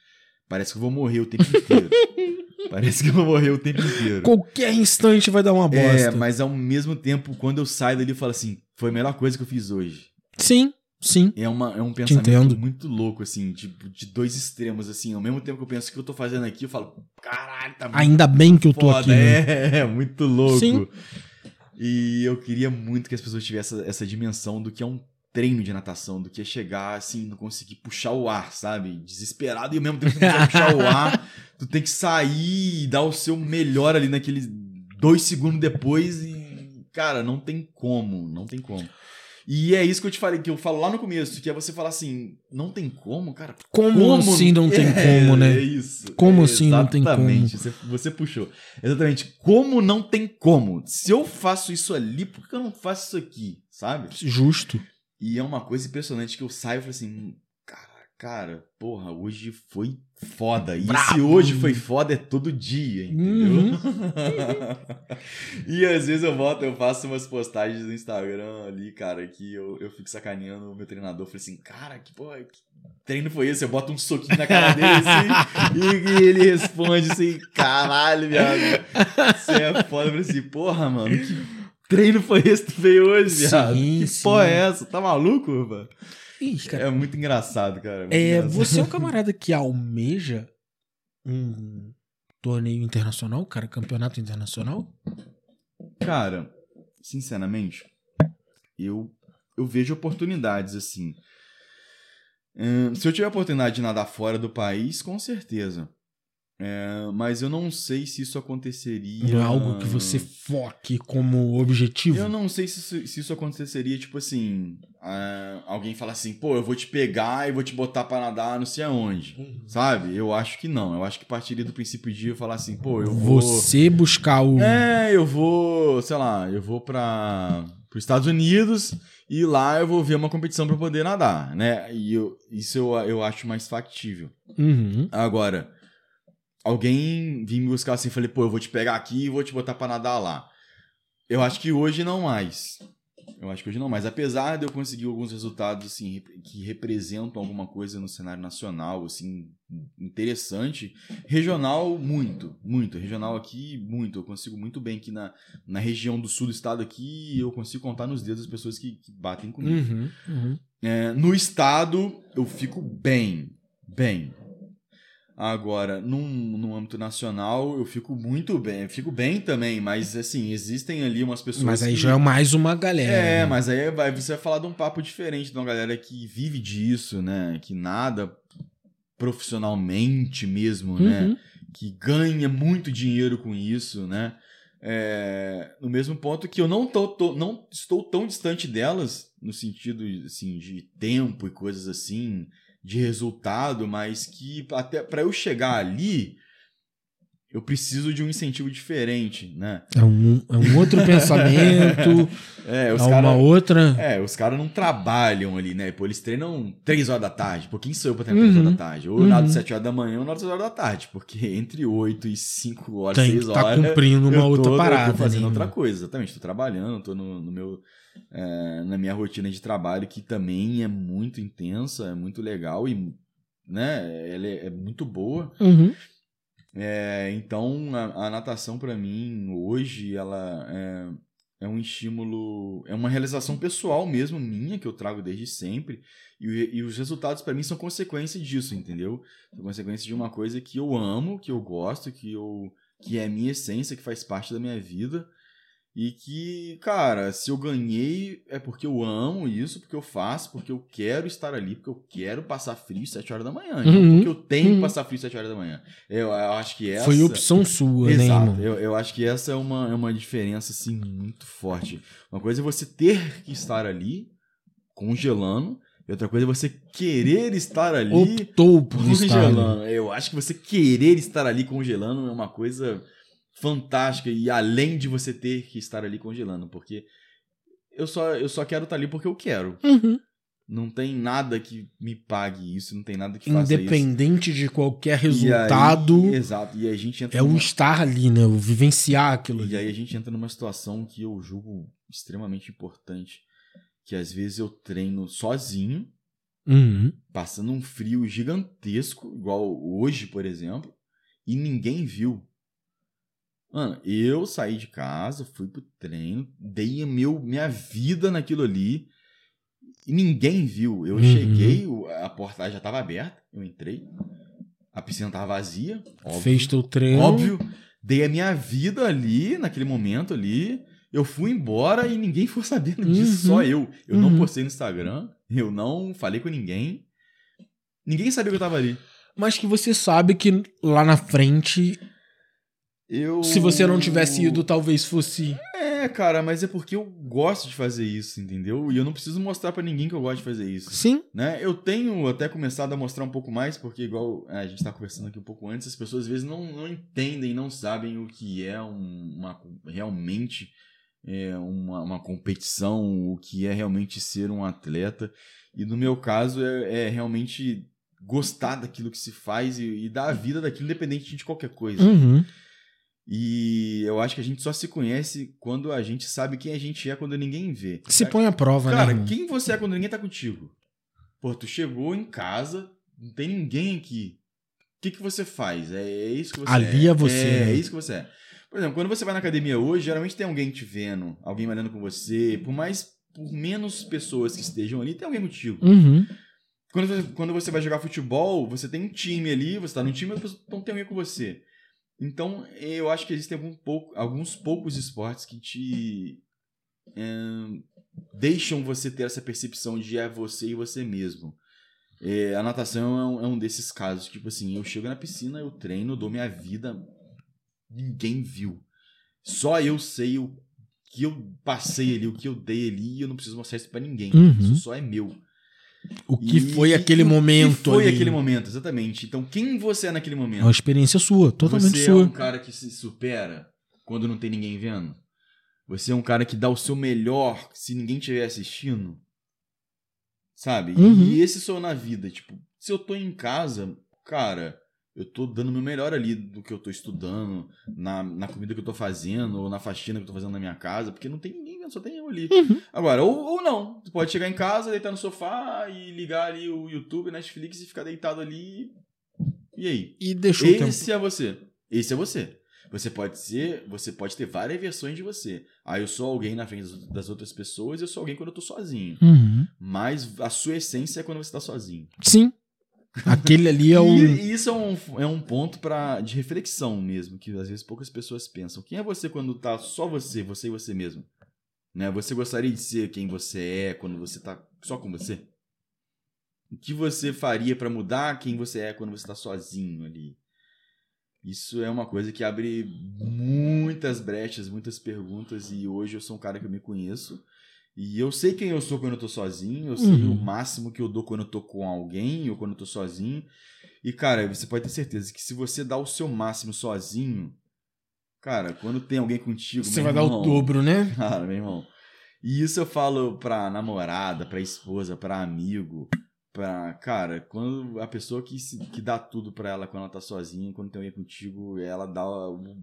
Speaker 3: parece que eu vou morrer o tempo inteiro. parece que eu vou morrer o tempo inteiro.
Speaker 2: Qualquer instante vai dar uma bosta.
Speaker 3: É, mas ao mesmo tempo, quando eu saio dali, eu falo assim, foi a melhor coisa que eu fiz hoje.
Speaker 2: Sim, sim.
Speaker 3: É, uma, é um pensamento muito louco, assim, tipo, de dois extremos, assim. Ao mesmo tempo que eu penso o que eu tô fazendo aqui, eu falo, caralho, tá muito
Speaker 2: Ainda bem que eu tô
Speaker 3: foda,
Speaker 2: aqui. né?
Speaker 3: É, é, muito louco.
Speaker 2: Sim.
Speaker 3: E eu queria muito que as pessoas tivessem essa, essa dimensão do que é um treino de natação, do que é chegar assim, não conseguir puxar o ar, sabe? Desesperado e ao mesmo tempo que consegue puxar o ar, tu tem que sair e dar o seu melhor ali naqueles dois segundos depois e, cara, não tem como, não tem como. E é isso que eu te falei, que eu falo lá no começo, que é você falar assim, não tem como, cara.
Speaker 2: Como, assim não tem
Speaker 3: É,
Speaker 2: como, né?
Speaker 3: É isso.
Speaker 2: Como
Speaker 3: É,
Speaker 2: assim não tem
Speaker 3: Exatamente, você, você puxou. Exatamente. Como não tem como? Se eu faço isso ali, por que eu não faço isso aqui? Sabe?
Speaker 2: Justo.
Speaker 3: E é uma coisa impressionante que eu saio e falo assim, "Hum, cara, cara, porra, hoje foi foda. E se
Speaker 2: Brabo.
Speaker 3: hoje foi foda é todo dia, entendeu?
Speaker 2: Uhum.
Speaker 3: e às vezes eu volto, eu faço umas postagens no Instagram ali, cara, que eu, eu fico sacaneando o meu treinador. Eu falei assim, cara, que porra, que treino foi esse? Eu boto um soquinho na cara dele assim, e, e ele responde assim, caralho, viado. Você é foda. Eu falei assim, porra, mano, que treino foi esse que tu veio hoje, viado?
Speaker 2: Sim,
Speaker 3: que
Speaker 2: sim.
Speaker 3: porra é essa? Tá maluco, mano?
Speaker 2: Ih, cara.
Speaker 3: É muito engraçado, cara. muito
Speaker 2: É,
Speaker 3: engraçado.
Speaker 2: você é um camarada que almeja um torneio internacional, cara, campeonato internacional?
Speaker 3: Cara, sinceramente, eu, eu vejo oportunidades assim. Ahn, se eu tiver a oportunidade de nadar fora do país, com certeza. É, mas eu não sei se isso aconteceria.
Speaker 2: Não é algo que você foque como objetivo?
Speaker 3: Eu não sei se isso, se isso aconteceria, tipo assim. ah, alguém fala assim, pô, eu vou te pegar e vou te botar pra nadar não sei aonde.
Speaker 2: Uhum.
Speaker 3: Sabe? Eu acho que não. Eu acho que partiria do princípio de eu falar assim, pô, eu vou.
Speaker 2: Você buscar o.
Speaker 3: É, eu vou, sei lá, eu vou para os Estados Unidos e lá eu vou ver uma competição para poder nadar, né? E eu, isso eu, eu acho mais factível.
Speaker 2: Uhum.
Speaker 3: Agora, alguém vir me buscar assim, falei, pô, eu vou te pegar aqui e vou te botar para nadar lá. Eu acho que hoje não mais. Eu acho que hoje não mais. Apesar de eu conseguir alguns resultados assim que representam alguma coisa no cenário nacional, assim, interessante, regional muito, muito, regional aqui muito. Eu consigo muito bem aqui na, na região do sul do estado aqui, eu consigo contar nos dedos as pessoas que, que batem comigo.
Speaker 2: Uhum. Uhum.
Speaker 3: É, no estado, eu fico bem. Bem. Agora, num, no âmbito nacional, eu fico muito bem. Fico bem também, mas assim, existem ali umas pessoas.
Speaker 2: Mas aí
Speaker 3: que...
Speaker 2: já é mais uma galera.
Speaker 3: É,
Speaker 2: né?
Speaker 3: mas aí vai, você vai falar de um papo diferente de uma galera que vive disso, né? Que nada profissionalmente mesmo, né?
Speaker 2: Uhum.
Speaker 3: que ganha muito dinheiro com isso, né? É, no mesmo ponto que eu não, tô, tô- não estou tão distante delas, no sentido assim, de tempo e coisas assim, de resultado, mas que até para eu chegar ali, eu preciso de um incentivo diferente, né?
Speaker 2: É, um, é um outro pensamento,
Speaker 3: É,
Speaker 2: é
Speaker 3: os
Speaker 2: uma outra.
Speaker 3: É, os caras não trabalham ali, né? Pô, eles treinam 3 horas da tarde. Pô, quem sou eu pra treinar 3
Speaker 2: Uhum.
Speaker 3: horas da tarde? Ou eu
Speaker 2: Uhum.
Speaker 3: nado 7 horas da manhã ou nado 6 horas da tarde. Porque entre 8 e 5 horas,
Speaker 2: Tem
Speaker 3: 6
Speaker 2: que estar
Speaker 3: horas.
Speaker 2: cumprindo uma
Speaker 3: eu
Speaker 2: outra
Speaker 3: tô,
Speaker 2: parada.
Speaker 3: Eu tô fazendo
Speaker 2: né,
Speaker 3: outra coisa, exatamente. Tô trabalhando, tô no, no meu. É, na minha rotina de trabalho, que também é muito intensa, é muito legal e. Né, ela é, é muito boa.
Speaker 2: Uhum.
Speaker 3: É, então, a, a natação, para mim, hoje, ela é, é um estímulo, é uma realização pessoal mesmo, minha, que eu trago desde sempre. E, e os resultados, para mim, são consequência disso, entendeu? São consequência de uma coisa que eu amo, que eu gosto, que, eu, que é a minha essência, que faz parte da minha vida. E que, cara, se eu ganhei é porque eu amo isso, porque eu faço, porque eu quero estar ali, porque eu quero passar frio às 7 horas da manhã. Então,
Speaker 2: Uhum.
Speaker 3: porque eu tenho
Speaker 2: Uhum.
Speaker 3: que passar frio às 7 horas da manhã. Eu, eu acho que essa.
Speaker 2: Foi opção sua, né,
Speaker 3: Exato. Eu, eu acho que essa é uma, é uma diferença, assim, muito forte. Uma coisa é você ter que estar ali, congelando, e outra coisa é você querer estar ali
Speaker 2: Optou por estar ali.
Speaker 3: congelando. Eu acho que você querer estar ali congelando é uma coisa fantástica e além de você ter que estar ali congelando, porque eu só, eu só quero estar ali porque eu quero.
Speaker 2: Uhum.
Speaker 3: Não tem nada que me pague isso, não tem nada que faça
Speaker 2: Independente de qualquer
Speaker 3: isso. E aí-
Speaker 2: resultado,
Speaker 3: exato. E a gente entra
Speaker 2: é o
Speaker 3: numa-
Speaker 2: estar ali, né? O vivenciar aquilo.
Speaker 3: E aí a gente entra numa situação que eu julgo extremamente importante, que às vezes eu treino sozinho,
Speaker 2: Uhum.
Speaker 3: passando um frio gigantesco, igual hoje, por exemplo, e ninguém viu. Mano, eu saí de casa, fui pro treino, dei meu, minha vida naquilo ali, e ninguém viu. Eu
Speaker 2: Uhum.
Speaker 3: cheguei, a porta já tava aberta, eu entrei, a piscina tava vazia, óbvio.
Speaker 2: Fez teu treino.
Speaker 3: Óbvio, dei a minha vida ali, naquele momento ali. Eu fui embora e ninguém ficou sabendo disso,
Speaker 2: Uhum.
Speaker 3: só eu. Eu
Speaker 2: Uhum.
Speaker 3: não postei no Instagram, eu não falei com ninguém. Ninguém sabia que eu tava ali.
Speaker 2: Mas que você sabe que lá na frente,
Speaker 3: Eu...
Speaker 2: se você não tivesse ido, talvez fosse.
Speaker 3: É, cara, mas é porque eu gosto de fazer isso, entendeu? E eu não preciso mostrar pra ninguém que eu gosto de fazer isso.
Speaker 2: Sim.
Speaker 3: né? Eu tenho até começado a mostrar um pouco mais, porque igual é, a gente tá conversando aqui um pouco antes, as pessoas às vezes não, não entendem, não sabem o que é um- uma realmente é, uma, uma competição, o que é realmente ser um atleta. E no meu caso é, é realmente gostar daquilo que se faz e, e dar a vida daquilo independente de qualquer coisa.
Speaker 2: Uhum.
Speaker 3: E eu acho que a gente só se conhece quando a gente sabe quem a gente é quando ninguém vê.
Speaker 2: Se põe à prova, né?
Speaker 3: Cara, quem você é quando ninguém tá contigo? Pô, tu chegou em casa, não tem ninguém aqui. O que, que você faz? É, é isso que você
Speaker 2: Ali
Speaker 3: é.
Speaker 2: é você,
Speaker 3: É,
Speaker 2: né?
Speaker 3: é isso que você é. Por exemplo, quando você vai na academia hoje, geralmente tem alguém te vendo, alguém malhando com você. Por mais, por menos pessoas que estejam ali, tem alguém contigo.
Speaker 2: Uhum.
Speaker 3: Quando você, quando você vai jogar futebol, você tem um time ali, você tá no time, então tem alguém com você. Então, eu acho que existem algum pouco, alguns poucos esportes que te é, deixam você ter essa percepção de é você e você mesmo. É, a natação é um, é um desses casos. Tipo assim, eu chego na piscina, eu treino, dou minha vida, ninguém viu. Só eu sei o que eu passei ali, o que eu dei ali, e eu não preciso mostrar isso pra ninguém.
Speaker 2: Uhum.
Speaker 3: Isso só é meu.
Speaker 2: O que
Speaker 3: E-
Speaker 2: foi aquele
Speaker 3: e o que
Speaker 2: momento
Speaker 3: foi
Speaker 2: ali.
Speaker 3: aquele momento, exatamente. Então, quem você é naquele
Speaker 2: É
Speaker 3: momento?
Speaker 2: uma experiência sua, totalmente
Speaker 3: você
Speaker 2: sua.
Speaker 3: é um cara que se supera quando não tem ninguém vendo? Você é um cara que dá o seu melhor se ninguém estiver assistindo? Sabe?
Speaker 2: Uhum.
Speaker 3: E esse sou eu na vida. Tipo, se eu tô em casa, cara, eu tô dando o meu melhor ali do que eu tô estudando, na, na comida que eu tô fazendo, ou na faxina que eu tô fazendo na minha casa, porque não tem ninguém vendo, só tem eu ali.
Speaker 2: Uhum.
Speaker 3: Agora, ou, ou não. Tu pode chegar em casa, deitar no sofá e ligar ali o YouTube, Netflix e ficar deitado ali. E aí?
Speaker 2: E deixou.
Speaker 3: Esse é você. Esse é você. Você pode ser, você pode ter várias versões de você. Ah, eu sou alguém na frente das- das outras pessoas, eu sou alguém quando eu tô sozinho.
Speaker 2: Uhum.
Speaker 3: Mas a sua essência é quando você tá sozinho.
Speaker 2: Sim. Aquele ali é o.
Speaker 3: E isso é um, é um ponto pra, de reflexão mesmo, que às vezes poucas pessoas pensam. Quem é você quando tá só você, você e você mesmo? Né? Você gostaria de ser quem você é quando você tá só com você? O que você faria pra mudar quem você é quando você tá sozinho ali? Isso é uma coisa que abre muitas brechas, muitas perguntas, e hoje eu sou um cara que eu me conheço. E eu sei quem eu sou quando eu tô sozinho, eu sei
Speaker 2: Uhum.
Speaker 3: o máximo que eu dou quando eu tô com alguém ou quando eu tô sozinho. E, cara, você pode ter certeza que se você dá o seu máximo sozinho, cara, quando tem alguém contigo.
Speaker 2: Você vai dar o
Speaker 3: irmão,
Speaker 2: dobro, né?
Speaker 3: Cara, meu irmão. E isso eu falo pra namorada, pra esposa, pra amigo, pra. Cara, quando a pessoa que, se- que dá tudo pra ela quando ela tá sozinha, quando tem alguém contigo, ela dá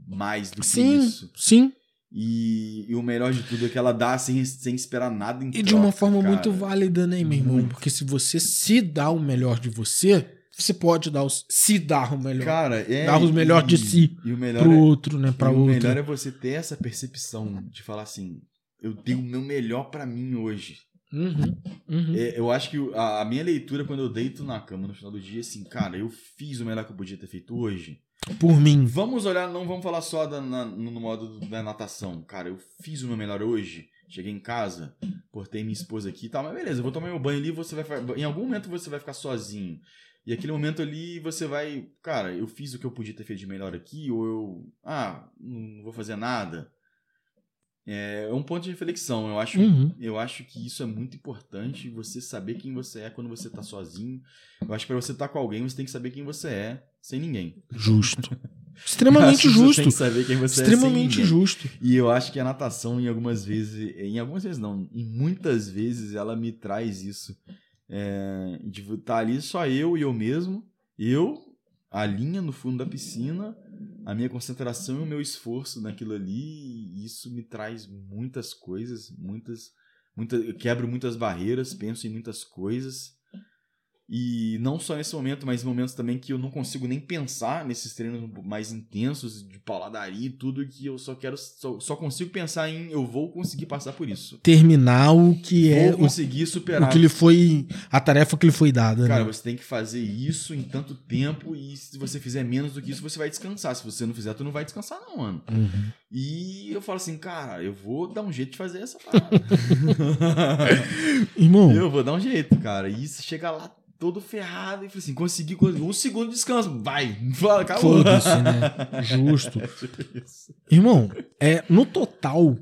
Speaker 3: mais do que
Speaker 2: Sim,
Speaker 3: isso.
Speaker 2: sim.
Speaker 3: E, e o melhor de tudo é que ela dá sem, sem esperar nada em
Speaker 2: E de uma
Speaker 3: troca,
Speaker 2: forma
Speaker 3: cara.
Speaker 2: muito válida, né, meu irmão?
Speaker 3: Muito.
Speaker 2: Porque se você se dá o melhor de você, você pode dar o, se dar o melhor
Speaker 3: Cara, é.
Speaker 2: Dar o melhor de
Speaker 3: e-
Speaker 2: si
Speaker 3: E o melhor
Speaker 2: pro
Speaker 3: é,
Speaker 2: outro, né? Pra
Speaker 3: e o
Speaker 2: outro.
Speaker 3: melhor é você ter essa percepção de falar assim: eu dei o meu melhor pra mim hoje.
Speaker 2: Uhum, uhum.
Speaker 3: É, eu acho que o- a, a minha leitura quando eu deito na cama no final do dia assim, cara, eu fiz o melhor que eu podia ter feito hoje.
Speaker 2: Por mim.
Speaker 3: Vamos olhar, não vamos falar só da, na- no modo da natação. Cara, eu fiz o meu melhor hoje. Cheguei em casa, portei minha esposa aqui e tal, mas beleza, eu vou tomar meu banho ali, você vai. Em algum momento você vai ficar sozinho. E aquele momento ali você vai. Cara, eu fiz o que eu podia ter feito de melhor aqui, ou eu. Ah, não vou fazer nada. É um ponto de reflexão. Eu acho
Speaker 2: Uhum.
Speaker 3: eu acho que isso é muito importante, você saber quem você é quando você tá sozinho. Eu acho que pra você estar com alguém, você tem que saber quem você é, sem ninguém.
Speaker 2: Justo. Extremamente justo.
Speaker 3: tem que saber quem você é
Speaker 2: Extremamente
Speaker 3: ninguém.
Speaker 2: justo.
Speaker 3: E eu acho que a natação, em algumas vezes, em algumas vezes não, em muitas vezes ela me traz isso. É, de estar ali só eu e eu mesmo, eu, a linha no fundo da piscina, a minha concentração e o meu esforço naquilo ali, e isso me traz muitas coisas, muitas, muita, eu quebro muitas barreiras, penso em muitas coisas. E não só nesse momento, mas em momentos também que eu não consigo nem pensar nesses treinos mais intensos de pauladaria e tudo, que eu só quero, só, só consigo pensar em eu vou conseguir passar por isso.
Speaker 2: Terminar o que é
Speaker 3: vou
Speaker 2: o,
Speaker 3: conseguir
Speaker 2: o
Speaker 3: superar.
Speaker 2: que lhe foi. A tarefa que lhe foi dada.
Speaker 3: Cara,
Speaker 2: né?
Speaker 3: você tem que fazer isso em tanto tempo e se você fizer menos do que isso, você vai descansar. Se você não fizer, tu não vai descansar não, mano.
Speaker 2: Uhum.
Speaker 3: E eu falo assim, cara, eu vou dar um jeito de fazer essa parada.
Speaker 2: Irmão,
Speaker 3: eu vou dar um jeito, cara. E você chega lá todo ferrado e fala assim, consegui um segundo de descanso. Vai, fala, acabou.
Speaker 2: foda-se, né? Justo.
Speaker 3: É tipo isso.
Speaker 2: Irmão, é, no total,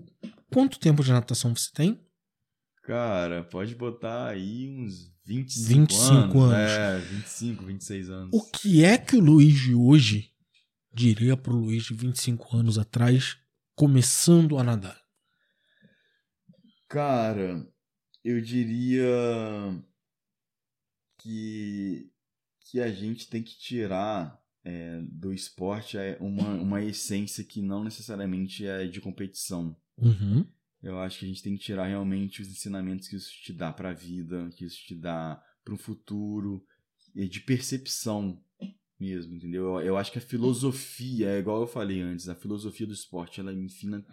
Speaker 2: quanto tempo de natação você tem?
Speaker 3: Cara, pode botar aí uns 25,
Speaker 2: 25
Speaker 3: anos.
Speaker 2: anos.
Speaker 3: É, 25, 26 anos.
Speaker 2: O que é que o Luiz de hoje diria pro Luiz de 25 anos atrás, começando a nadar?
Speaker 3: Cara, eu diria que, que a gente tem que tirar é, do esporte é, uma, uma essência que não necessariamente é de competição.
Speaker 2: Uhum.
Speaker 3: Eu acho que a gente tem que tirar realmente os ensinamentos que isso te dá pra vida, que isso te dá para um futuro, e de percepção mesmo, entendeu? Eu, eu acho que a filosofia, é igual eu falei antes, a filosofia do esporte ela é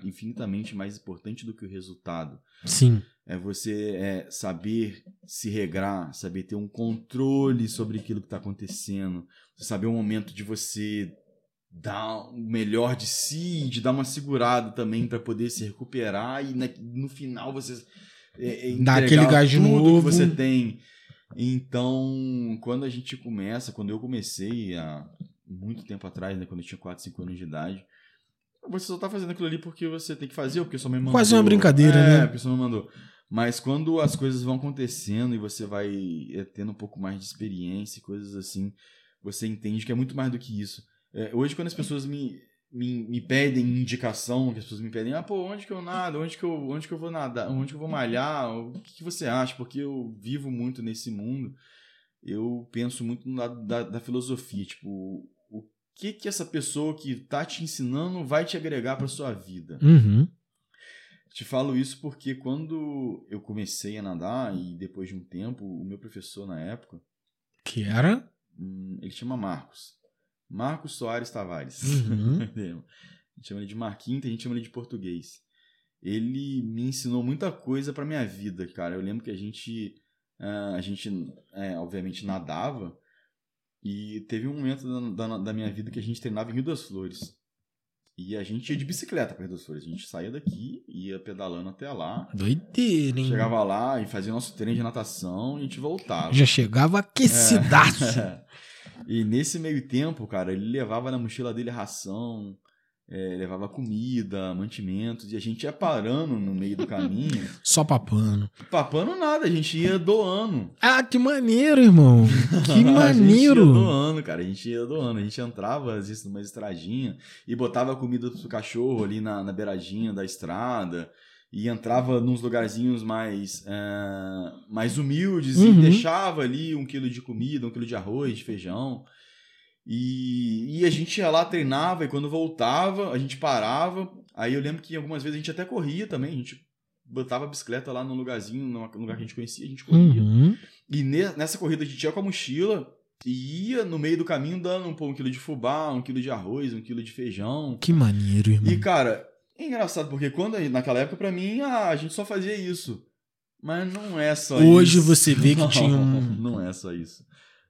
Speaker 3: infinitamente mais importante do que o resultado.
Speaker 2: Sim.
Speaker 3: É você é, saber se regrar, saber ter um controle sobre aquilo que está acontecendo, saber o momento de você dar o melhor de si, de dar uma segurada também para poder se recuperar e na- no final você é, é,
Speaker 2: Dá aquele gás de novo.
Speaker 3: que você tem. Então, quando a gente começa, quando eu comecei há muito tempo atrás, né, quando eu tinha 4, 5 anos de idade, você só tá fazendo aquilo ali porque você tem que fazer, ou porque sua mãe mandou.
Speaker 2: Quase uma brincadeira,
Speaker 3: é,
Speaker 2: né?
Speaker 3: porque sua mãe mandou. Mas quando as coisas vão acontecendo e você vai é, tendo um pouco mais de experiência e coisas assim, você entende que é muito mais do que isso. É, hoje, quando as pessoas me, me, me pedem indicação, que as pessoas me pedem, ah, pô, onde que eu nado? Onde que eu, onde que eu vou nadar? Onde que eu vou malhar? O que, que você acha? Porque eu vivo muito nesse mundo, eu penso muito no lado da, da filosofia, tipo, o que que essa pessoa que tá te ensinando vai te agregar para sua vida?
Speaker 2: Uhum.
Speaker 3: Te falo isso porque quando eu comecei a nadar e depois de um tempo, o meu professor na época,
Speaker 2: Que era?
Speaker 3: hum, ele chama Marcos. Marcos Soares Tavares.
Speaker 2: Uhum.
Speaker 3: a gente chama ele de Marquinhos, a gente chama ele de português. Ele me ensinou muita coisa pra minha vida, cara. Eu lembro que a gente, ah, a gente, é, obviamente, nadava e teve um momento da, da, da minha vida que a gente treinava em Rio das Flores. E a gente ia de bicicleta para Rio. A gente saía daqui, ia pedalando até lá.
Speaker 2: Doideira, hein?
Speaker 3: Chegava lá e fazia nosso treino de natação e a gente voltava.
Speaker 2: Já chegava aquecidaço.
Speaker 3: e nesse meio tempo, cara, ele levava na mochila dele ração, é, levava comida, mantimentos, e a gente ia parando no meio do caminho.
Speaker 2: Só papando.
Speaker 3: Papando nada, a gente ia doando.
Speaker 2: Ah, que maneiro, irmão. Que
Speaker 3: a gente ia
Speaker 2: maneiro.
Speaker 3: doando, cara. A gente ia doando. A gente entrava, às vezes, numa estradinha e botava comida pro cachorro ali na, na beiradinha da estrada. E entrava nos lugarzinhos mais, é, mais humildes
Speaker 2: Uhum.
Speaker 3: e deixava ali um quilo de comida, um quilo de arroz, de feijão. E, e a gente ia lá, treinava, e quando voltava, a gente parava. Aí eu lembro que algumas vezes a gente até corria também. A gente botava a bicicleta lá num lugarzinho, num lugar que a gente conhecia, a gente corria.
Speaker 2: Uhum.
Speaker 3: E ne- nessa corrida a gente ia com a mochila e ia no meio do caminho dando um, pô, um quilo de fubá, um quilo de arroz, um quilo de feijão.
Speaker 2: Que maneiro, irmão.
Speaker 3: E, cara, é engraçado, porque quando a- naquela época, pra mim, ah, a gente só fazia isso. Mas não é só
Speaker 2: Hoje
Speaker 3: isso.
Speaker 2: você vê que
Speaker 3: Não,
Speaker 2: tinha um-
Speaker 3: Não é só isso.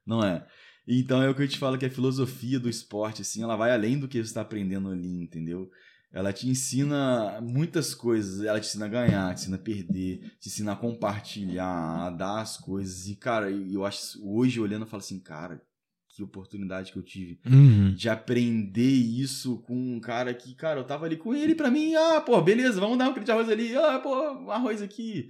Speaker 3: Não é. Então é o que eu te falo que a filosofia do esporte, assim, ela vai além do que você está aprendendo ali, entendeu? Ela te ensina muitas coisas. Ela te ensina a ganhar, te ensina a perder, te ensina a compartilhar, a dar as coisas. E, cara, eu acho, hoje olhando, eu falo assim, cara, que oportunidade que eu tive
Speaker 2: Uhum.
Speaker 3: de aprender isso com um cara que, cara, eu tava ali com ele, pra mim, ah, pô, beleza, vamos dar um quilo de arroz ali, ah, pô, um arroz aqui.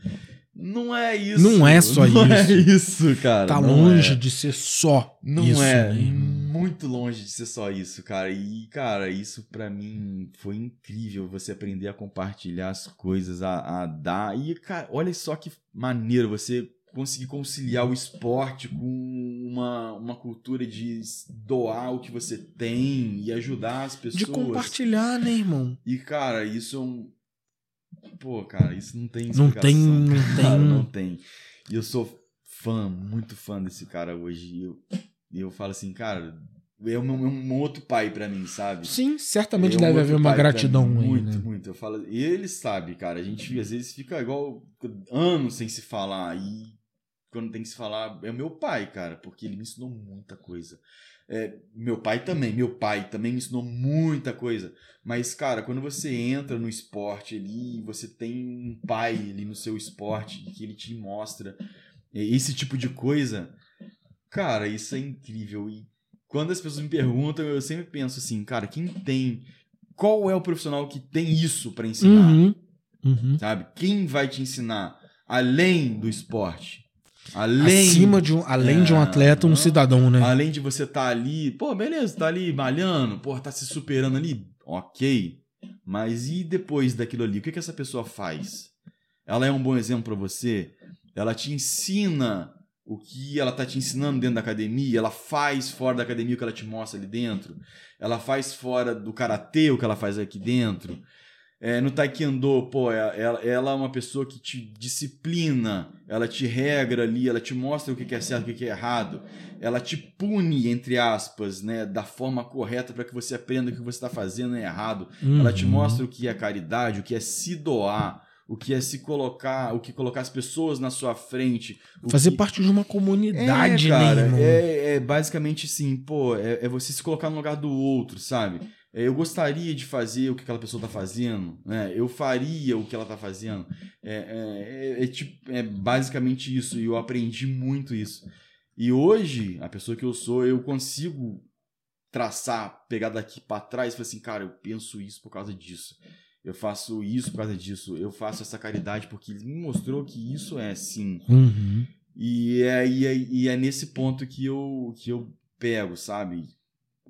Speaker 3: Não é isso.
Speaker 2: Não é só
Speaker 3: não
Speaker 2: isso.
Speaker 3: é isso, cara.
Speaker 2: Tá
Speaker 3: não
Speaker 2: longe
Speaker 3: é.
Speaker 2: de ser só
Speaker 3: Não
Speaker 2: isso.
Speaker 3: é.
Speaker 2: né?
Speaker 3: Muito longe de ser só isso, cara. E, cara, isso pra mim foi incrível. Você aprender a compartilhar as coisas, a, a dar. E, cara, olha só que maneiro você conseguir conciliar o esporte com uma, uma cultura de doar o que você tem e ajudar as pessoas.
Speaker 2: De compartilhar, né, irmão?
Speaker 3: E, cara, isso é um. Pô, cara, isso não tem
Speaker 2: Não
Speaker 3: explicação.
Speaker 2: tem- não
Speaker 3: cara,
Speaker 2: tem-
Speaker 3: não tem. E eu sou fã, muito fã desse cara hoje. E eu, eu falo assim, cara, é um, é um outro pai pra mim, sabe?
Speaker 2: Sim, certamente
Speaker 3: É um
Speaker 2: deve haver uma gratidão
Speaker 3: mim,
Speaker 2: aí,
Speaker 3: Muito,
Speaker 2: né?
Speaker 3: muito. Eu falo, e ele sabe, cara. A gente às vezes fica igual anos sem se falar. E quando tem que se falar, é o meu pai, cara, porque ele me ensinou muita coisa. É, meu pai também, meu pai também me ensinou muita coisa. Mas, cara, quando você entra no esporte ali, você tem um pai ali no seu esporte que ele te mostra esse tipo de coisa, cara, isso é incrível. E quando as pessoas me perguntam, eu sempre penso assim, cara, quem tem. Qual é o profissional que tem isso pra ensinar?
Speaker 2: Uhum. Uhum.
Speaker 3: Sabe? Quem vai te ensinar além do esporte? Além.
Speaker 2: Acima de um, além de um
Speaker 3: É,
Speaker 2: atleta, um
Speaker 3: não.
Speaker 2: cidadão, né?
Speaker 3: Além de você estar ali, pô, beleza, tá ali malhando, pô, tá se superando ali, ok. Mas e depois daquilo ali? O que, que essa pessoa faz? Ela é um bom exemplo pra você? Ela te ensina o que ela tá te ensinando dentro da academia? Ela faz fora da academia o que ela te mostra ali dentro? Ela faz fora do karatê o que ela faz aqui dentro? É, no taekwondo, pô, é- ela, ela é uma pessoa que te disciplina, ela te regra ali, ela te mostra o que é certo e o que é errado, ela te pune, entre aspas, né, da forma correta para que você aprenda que o que você está fazendo é errado. Ela te
Speaker 2: Uhum.
Speaker 3: mostra o que é caridade, o que é se doar, o que é se colocar, o que colocar as pessoas na sua frente.
Speaker 2: Fazer
Speaker 3: que...
Speaker 2: parte de uma comunidade,
Speaker 3: é, cara,
Speaker 2: né,
Speaker 3: é, é basicamente assim, pô, é, é você se colocar no lugar do outro, sabe? É, eu gostaria de fazer o que aquela pessoa tá fazendo, né? Eu faria o que ela tá fazendo. É, é, é, é tipo, é basicamente isso, e eu aprendi muito isso. E hoje, a pessoa que eu sou, eu consigo traçar, pegar daqui pra trás e falar assim, cara, eu penso isso por causa disso. Eu faço isso por causa disso. Eu faço essa caridade porque ele me mostrou que isso é sim.
Speaker 2: Uhum.
Speaker 3: E é, e é, e é nesse ponto que eu, que eu pego, sabe?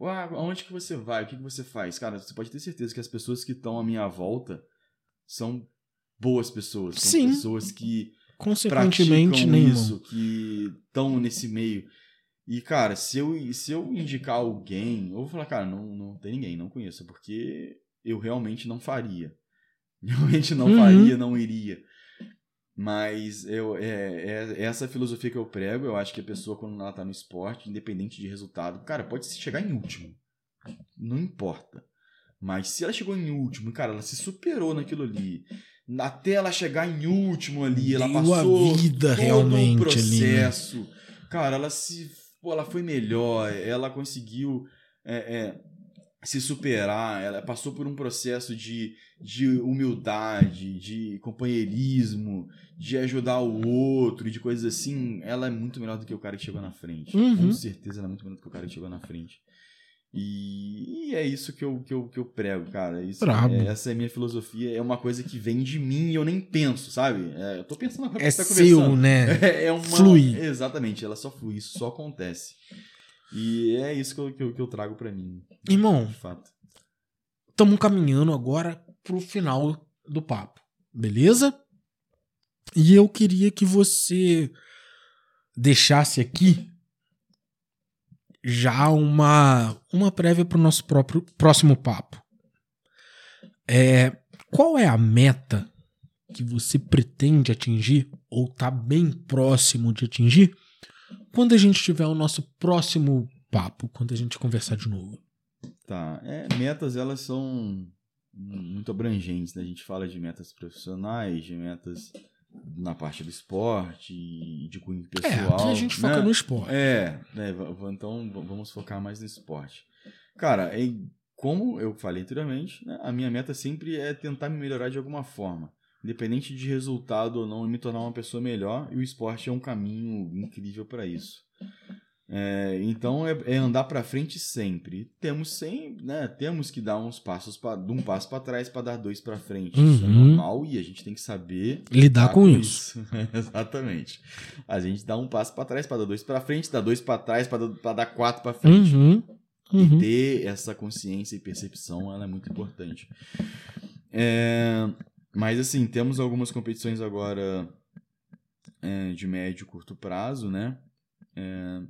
Speaker 3: Aonde que você vai? O que, que você faz? Cara, você pode ter certeza que as pessoas que estão à minha volta são boas pessoas. São
Speaker 2: Sim.
Speaker 3: pessoas que
Speaker 2: Consequentemente, irmão?
Speaker 3: isso, que estão nesse meio. E, cara, se eu, se eu indicar alguém, eu vou falar, cara, não, não tem ninguém, não conheço, porque eu realmente não faria. Realmente não
Speaker 2: Uhum.
Speaker 3: faria, não iria. Mas eu, é, é essa filosofia que eu prego. Eu acho que a pessoa, quando ela tá no esporte, independente de resultado, cara, pode chegar em último. Não importa. Mas se ela chegou em último, cara, ela se superou naquilo ali. Até ela chegar em último ali, ela
Speaker 2: Deu
Speaker 3: passou
Speaker 2: a vida
Speaker 3: todo
Speaker 2: realmente
Speaker 3: um
Speaker 2: ali, né?
Speaker 3: processo. Cara, ela se. Pô, ela foi melhor, ela conseguiu é, é, se superar, ela passou por um processo de, de humildade, de companheirismo, de ajudar o outro e de coisas assim. Ela é muito melhor do que o cara que chegou na frente.
Speaker 2: Uhum.
Speaker 3: Com certeza ela é muito melhor do que o cara que chegou na frente. E, e é isso que eu, que eu, que eu prego, cara. Isso, é- essa é a minha filosofia. É uma coisa que vem de mim e eu nem penso, sabe? É, eu tô pensando agora
Speaker 2: É
Speaker 3: que você tá
Speaker 2: seu,
Speaker 3: conversando.
Speaker 2: né?
Speaker 3: É, é uma...
Speaker 2: Flui.
Speaker 3: Exatamente, ela só flui, isso só acontece. E é isso que eu, que eu, que eu trago pra mim,
Speaker 2: Irmão,
Speaker 3: de fato.
Speaker 2: estamos caminhando agora pro final do papo, beleza? E eu queria que você deixasse aqui já uma uma prévia pro nosso próprio próximo papo. É, qual é a meta que você pretende atingir ou tá bem próximo de atingir quando a gente tiver o nosso próximo papo, quando a gente conversar de novo?
Speaker 3: Tá, é, metas elas são muito abrangentes, né? A gente fala de metas profissionais, de metas na parte do esporte e de cunho
Speaker 2: É,
Speaker 3: pessoal.
Speaker 2: aqui a gente foca
Speaker 3: né?
Speaker 2: no esporte.
Speaker 3: É, né, então vamos focar mais no esporte. Cara, é, como eu falei anteriormente, né, a minha meta sempre é tentar me melhorar de alguma forma. Independente de resultado ou não, e me tornar uma pessoa melhor, e o esporte é um caminho incrível para isso. É, então é, é andar para frente sempre. Temos sempre, né, temos que dar uns passos para um passo para trás para dar dois para frente. Isso é
Speaker 2: Uhum.
Speaker 3: normal e a gente tem que saber
Speaker 2: Lidar
Speaker 3: Tá
Speaker 2: com isso.
Speaker 3: Exatamente. A gente dá um passo pra trás pra dar dois pra frente, dá dois pra trás pra dar- dar quatro pra frente.
Speaker 2: Uhum.
Speaker 3: E
Speaker 2: Uhum.
Speaker 3: ter essa consciência e percepção, ela é muito importante. É, Mas assim, temos algumas competições agora é, de médio e curto prazo, né? É,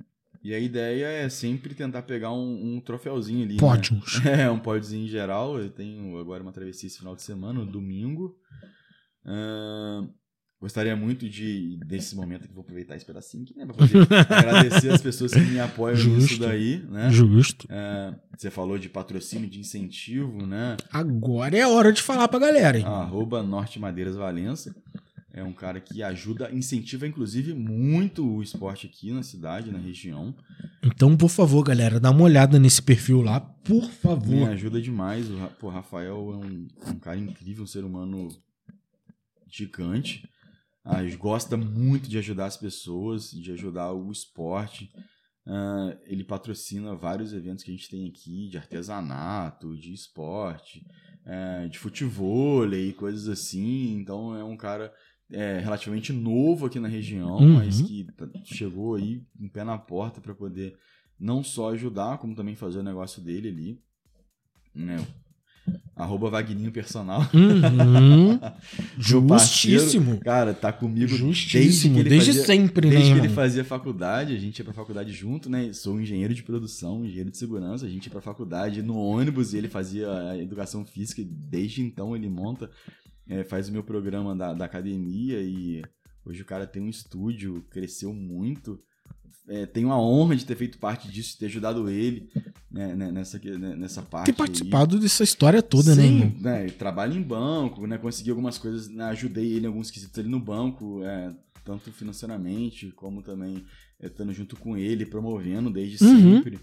Speaker 3: E a ideia é sempre tentar pegar um, um troféuzinho ali. né?
Speaker 2: Pódios.
Speaker 3: É, um pódiozinho em geral. Eu tenho agora uma travessia esse final de semana, no domingo. Ahn, gostaria muito de, desse momento que vou aproveitar esse pedacinho aqui, né? Pra poder agradecer as pessoas que me apoiam nisso
Speaker 2: Justo.
Speaker 3: daí, né?
Speaker 2: Justo.
Speaker 3: É, você falou de patrocínio, de incentivo, né?
Speaker 2: Agora é a hora de falar pra galera, hein?
Speaker 3: Arroba Norte Madeiras Valença. É um cara que ajuda, incentiva inclusive muito o esporte aqui na cidade, na região.
Speaker 2: Então, por favor, galera, dá uma olhada nesse perfil lá, por
Speaker 3: Me
Speaker 2: favor.
Speaker 3: ajuda demais. O Rafael é um, um cara incrível, um ser humano gigante. Ah, gosta muito de ajudar as pessoas, de ajudar o esporte. Ah, ele patrocina vários eventos que a gente tem aqui, de artesanato, de esporte, eh, de futebol e coisas assim. Então é um cara é, relativamente novo aqui na região,
Speaker 2: Uhum.
Speaker 3: mas que tá- chegou aí um pé na porta para poder não só ajudar, como também fazer o negócio dele ali. Né? Arroba Vagninho Personal.
Speaker 2: Uhum.
Speaker 3: Meu parceiro,
Speaker 2: Justíssimo.
Speaker 3: Cara, tá comigo
Speaker 2: Justíssimo.
Speaker 3: desde
Speaker 2: Desde
Speaker 3: fazia,
Speaker 2: sempre, né,
Speaker 3: Desde que ele fazia faculdade, a gente ia pra faculdade junto, né? Sou engenheiro de produção, engenheiro de segurança, a gente ia pra faculdade no ônibus e ele fazia a educação física. Desde então ele monta, é, faz o meu programa da, da academia e hoje o cara tem um estúdio, cresceu muito. É, tenho a honra de ter feito parte disso, ter ajudado ele né, né, nessa, né, nessa parte.
Speaker 2: Ter
Speaker 3: aí.
Speaker 2: participado dessa história toda, né,
Speaker 3: Sim, né, eu trabalho em banco, né, consegui algumas coisas, né, ajudei ele em alguns quesitos ali no banco, é, tanto financeiramente como também é, estando junto com ele, promovendo desde
Speaker 2: Uhum.
Speaker 3: sempre.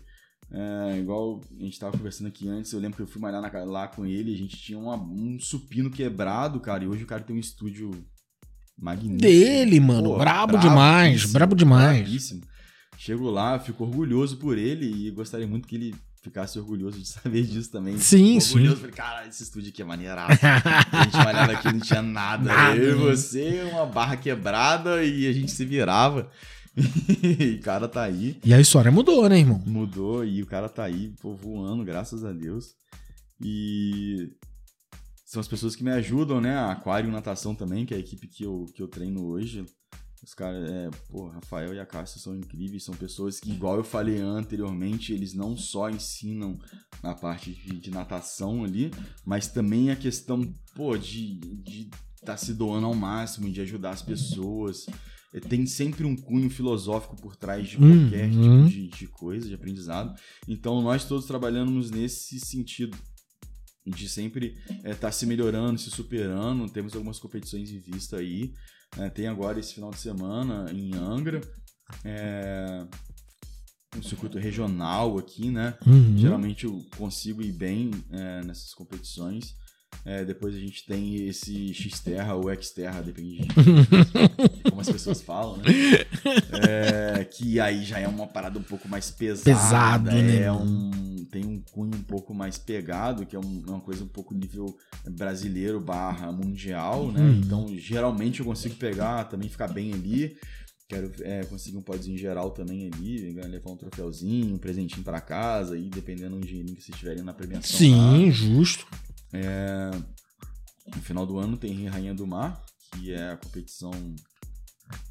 Speaker 3: É, igual a gente tava conversando aqui antes, eu lembro que eu fui malhar na lá com ele, a gente tinha uma- um supino quebrado, cara, e hoje o cara tem um estúdio magnífico.
Speaker 2: Dele, mano.
Speaker 3: Pô,
Speaker 2: brabo demais.
Speaker 3: bravíssimo,
Speaker 2: Brabo demais.
Speaker 3: bravíssimo. Chego lá, fico orgulhoso por ele e gostaria muito que ele ficasse orgulhoso de saber disso também.
Speaker 2: Sim,
Speaker 3: Fico orgulhoso, falei, cara, esse estúdio aqui é maneiraço. a gente malhava aqui não tinha nada.
Speaker 2: Nada,
Speaker 3: eu e
Speaker 2: né?
Speaker 3: você, uma barra quebrada e a gente se virava. e o cara tá aí.
Speaker 2: E a história mudou, né, irmão?
Speaker 3: Mudou e o cara tá aí, pô, voando, graças a Deus. E são as pessoas que me ajudam, né? A Aquário Natação também, que é a equipe que eu, que eu treino hoje. Os caras, é, pô, Rafael e a Cássia são incríveis, são pessoas que, igual eu falei anteriormente, eles não só ensinam na parte de, de natação ali, mas também a questão, pô, de estar tá se doando ao máximo, de ajudar as pessoas. É, Tem sempre um cunho filosófico por trás de qualquer
Speaker 2: Uhum.
Speaker 3: tipo de, de coisa, de aprendizado. Então, nós todos trabalhamos nesse sentido de sempre estar se melhorando, se superando. Temos algumas competições em vista aí. Né? tem agora esse final de semana em Angra. É, um circuito regional aqui, né?
Speaker 2: Uhum.
Speaker 3: Geralmente eu consigo ir bem é, nessas competições. É, depois a gente tem esse X-Terra ou X-Terra, depende de como as pessoas falam, né? É, que aí já é uma parada um pouco mais pesada.
Speaker 2: Pesado, né,
Speaker 3: É um, tem um cunho um pouco mais pegado, que é um- é uma coisa um pouco nível brasileiro barra mundial, né?
Speaker 2: Uhum.
Speaker 3: Então, geralmente eu consigo pegar, também ficar bem ali. Quero é, conseguir um podzinho geral também ali, levar um troféuzinho, um presentinho pra casa, e dependendo do dinheirinho que vocês tiverem na premiação. lá.
Speaker 2: Sim, justo.
Speaker 3: No final do ano tem Rainha do Mar, que é a competição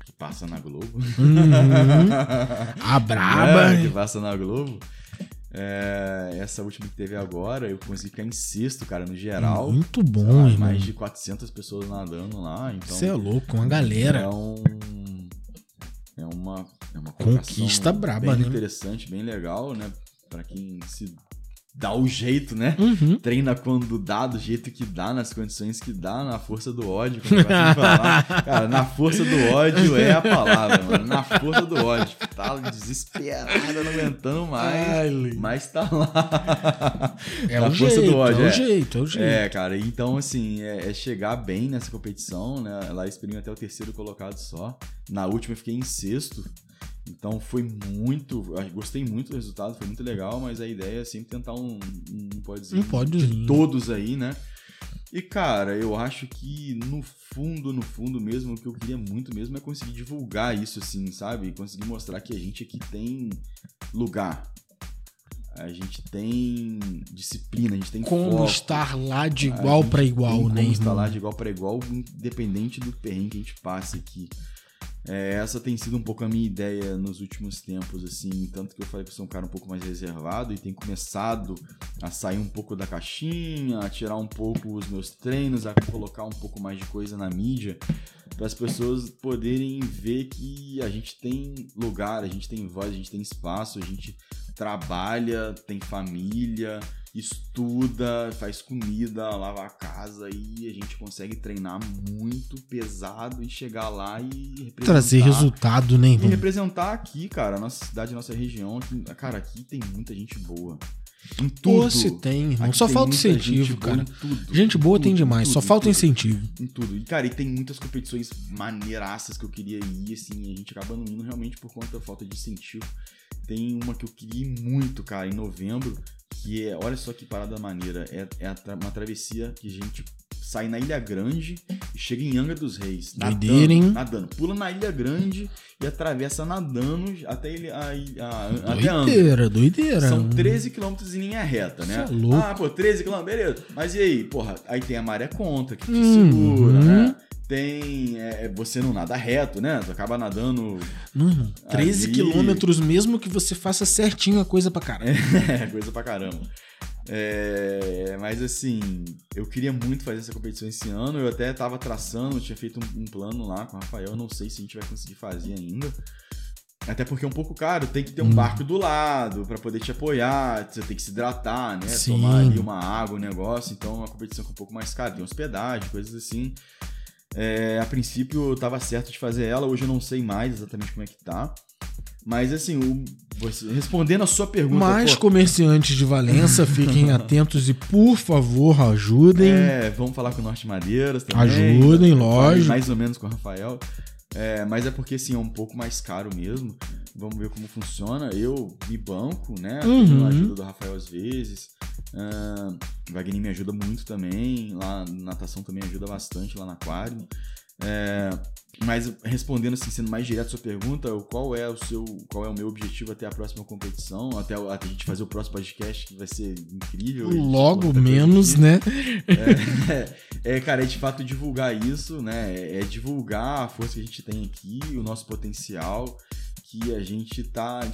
Speaker 3: que passa na Globo.
Speaker 2: Uhum. A braba.
Speaker 3: É, que passa na Globo. É, essa última que teve agora, eu consegui ficar em sexto, cara, no geral.
Speaker 2: Muito bom,
Speaker 3: lá,
Speaker 2: irmão.
Speaker 3: mais de 400 pessoas nadando lá, então...
Speaker 2: Você é louco, uma galera.
Speaker 3: É um... É uma, é uma
Speaker 2: Conquista braba,
Speaker 3: bem
Speaker 2: né?
Speaker 3: interessante, bem legal, né? Pra quem se dá o jeito, né?
Speaker 2: Uhum.
Speaker 3: Treina quando dá, do jeito que dá, nas condições que dá, na força do ódio. Como eu gosto de falar. Cara, na força do ódio é a palavra, mano. Na força do ódio. Tá desesperada, não aguentando mais.
Speaker 2: Ai,
Speaker 3: mas tá lá.
Speaker 2: É o
Speaker 3: força
Speaker 2: jeito,
Speaker 3: do ódio,
Speaker 2: é o
Speaker 3: é.
Speaker 2: jeito, é o jeito.
Speaker 3: É, cara, então assim, é, é chegar bem nessa competição, né? Lá exprimiu até o terceiro colocado só. Na última eu fiquei em sexto. Então foi muito. Gostei muito do resultado, foi muito legal, mas a ideia é sempre tentar um, um pódiozinho
Speaker 2: Um pódiozinho.
Speaker 3: de todos aí, né? E, cara, eu acho que no fundo, no fundo mesmo, o que eu queria muito mesmo é conseguir divulgar isso, assim, sabe? Conseguir mostrar que a gente aqui tem lugar. A gente tem disciplina, a gente tem
Speaker 2: Como
Speaker 3: foco.
Speaker 2: estar lá de igual
Speaker 3: tem
Speaker 2: igual,
Speaker 3: como
Speaker 2: né,
Speaker 3: estar
Speaker 2: irmão?
Speaker 3: lá de igual para igual, independente do perrengue que a gente passe aqui. É, essa tem sido um pouco a minha ideia nos últimos tempos, assim, tanto que eu falei que eu sou um cara um pouco mais reservado e tenho começado a sair um pouco da caixinha, a tirar um pouco os meus treinos, a colocar um pouco mais de coisa na mídia, para as pessoas poderem ver que a gente tem lugar, a gente tem voz, a gente tem espaço, a gente trabalha, tem família, estuda, faz comida, lava a casa e a gente consegue treinar muito pesado e chegar lá e representar.
Speaker 2: Trazer resultado, né,
Speaker 3: E representar aqui, cara, a nossa cidade, nossa região. aqui- cara, aqui tem muita gente boa. Em tudo.
Speaker 2: Pô, se tem, irmão.
Speaker 3: Aqui
Speaker 2: Só
Speaker 3: tem
Speaker 2: falta incentivo,
Speaker 3: gente
Speaker 2: cara.
Speaker 3: tudo,
Speaker 2: Gente boa tem
Speaker 3: tudo,
Speaker 2: demais, só
Speaker 3: tudo,
Speaker 2: falta
Speaker 3: tudo
Speaker 2: incentivo.
Speaker 3: em tudo. E, cara, e tem muitas competições maneiraças que eu queria ir, assim, e a gente acaba não indo realmente por conta da falta de incentivo. Tem uma que eu queria ir muito, cara, em novembro, que é, olha só que parada maneira, é, é uma travessia que a gente sai na Ilha Grande e chega em Angra dos Reis.
Speaker 2: Doideira, hein?
Speaker 3: Nadando. Pula na Ilha Grande e atravessa nadando até, ele, a, a, até Angra.
Speaker 2: Doideira, doideira.
Speaker 3: São 13 quilômetros em linha reta, né?
Speaker 2: Cê é louco.
Speaker 3: Ah, pô, 13 quilômetros, beleza. Mas e aí, porra, aí tem a maré contra, que te
Speaker 2: Uhum.
Speaker 3: segura, né? Tem. é, você não nada reto, né? Tu acaba nadando.
Speaker 2: Não, irmão. 13
Speaker 3: Ali-
Speaker 2: quilômetros, mesmo que você faça certinho a coisa pra caralho.
Speaker 3: É, coisa pra caramba. É, mas assim, eu queria muito fazer essa competição esse ano. Eu até tava traçando, tinha feito um, um plano lá com o Rafael. Não sei se a gente vai conseguir fazer ainda. Até porque é um pouco caro, tem que ter um
Speaker 2: Hum.
Speaker 3: barco do lado pra poder te apoiar, você tem que se hidratar, né?
Speaker 2: Sim.
Speaker 3: Tomar ali uma água, um negócio. Então é uma competição que é um pouco mais cara, tem hospedagem, coisas assim. É, a princípio eu tava certo de fazer ela, hoje eu não sei mais exatamente como é que tá. Mas assim, o- você- respondendo a sua pergunta.
Speaker 2: Mais
Speaker 3: pô,
Speaker 2: comerciantes de Valença, fiquem atentos e, por favor, ajudem.
Speaker 3: É, vamos falar com o Norte Madeiras também.
Speaker 2: Ajudem, lógico.
Speaker 3: Mais ou menos com o Rafael. É, mas é porque, assim, é um pouco mais caro mesmo. Vamos ver como funciona. Eu me banco, né?
Speaker 2: Uhum.
Speaker 3: A ajuda do Rafael às vezes. O Wagner me ajuda muito também. Lá, natação também ajuda bastante lá na aquário. É, mas respondendo assim, sendo mais direto a sua pergunta, qual é o seu, qual é o meu objetivo até a próxima competição, até, até a gente fazer o próximo podcast que vai ser incrível.
Speaker 2: Logo menos, né?
Speaker 3: É, é, cara, é de fato divulgar isso, né? É divulgar a força que a gente tem aqui, o nosso potencial, que a gente tá. A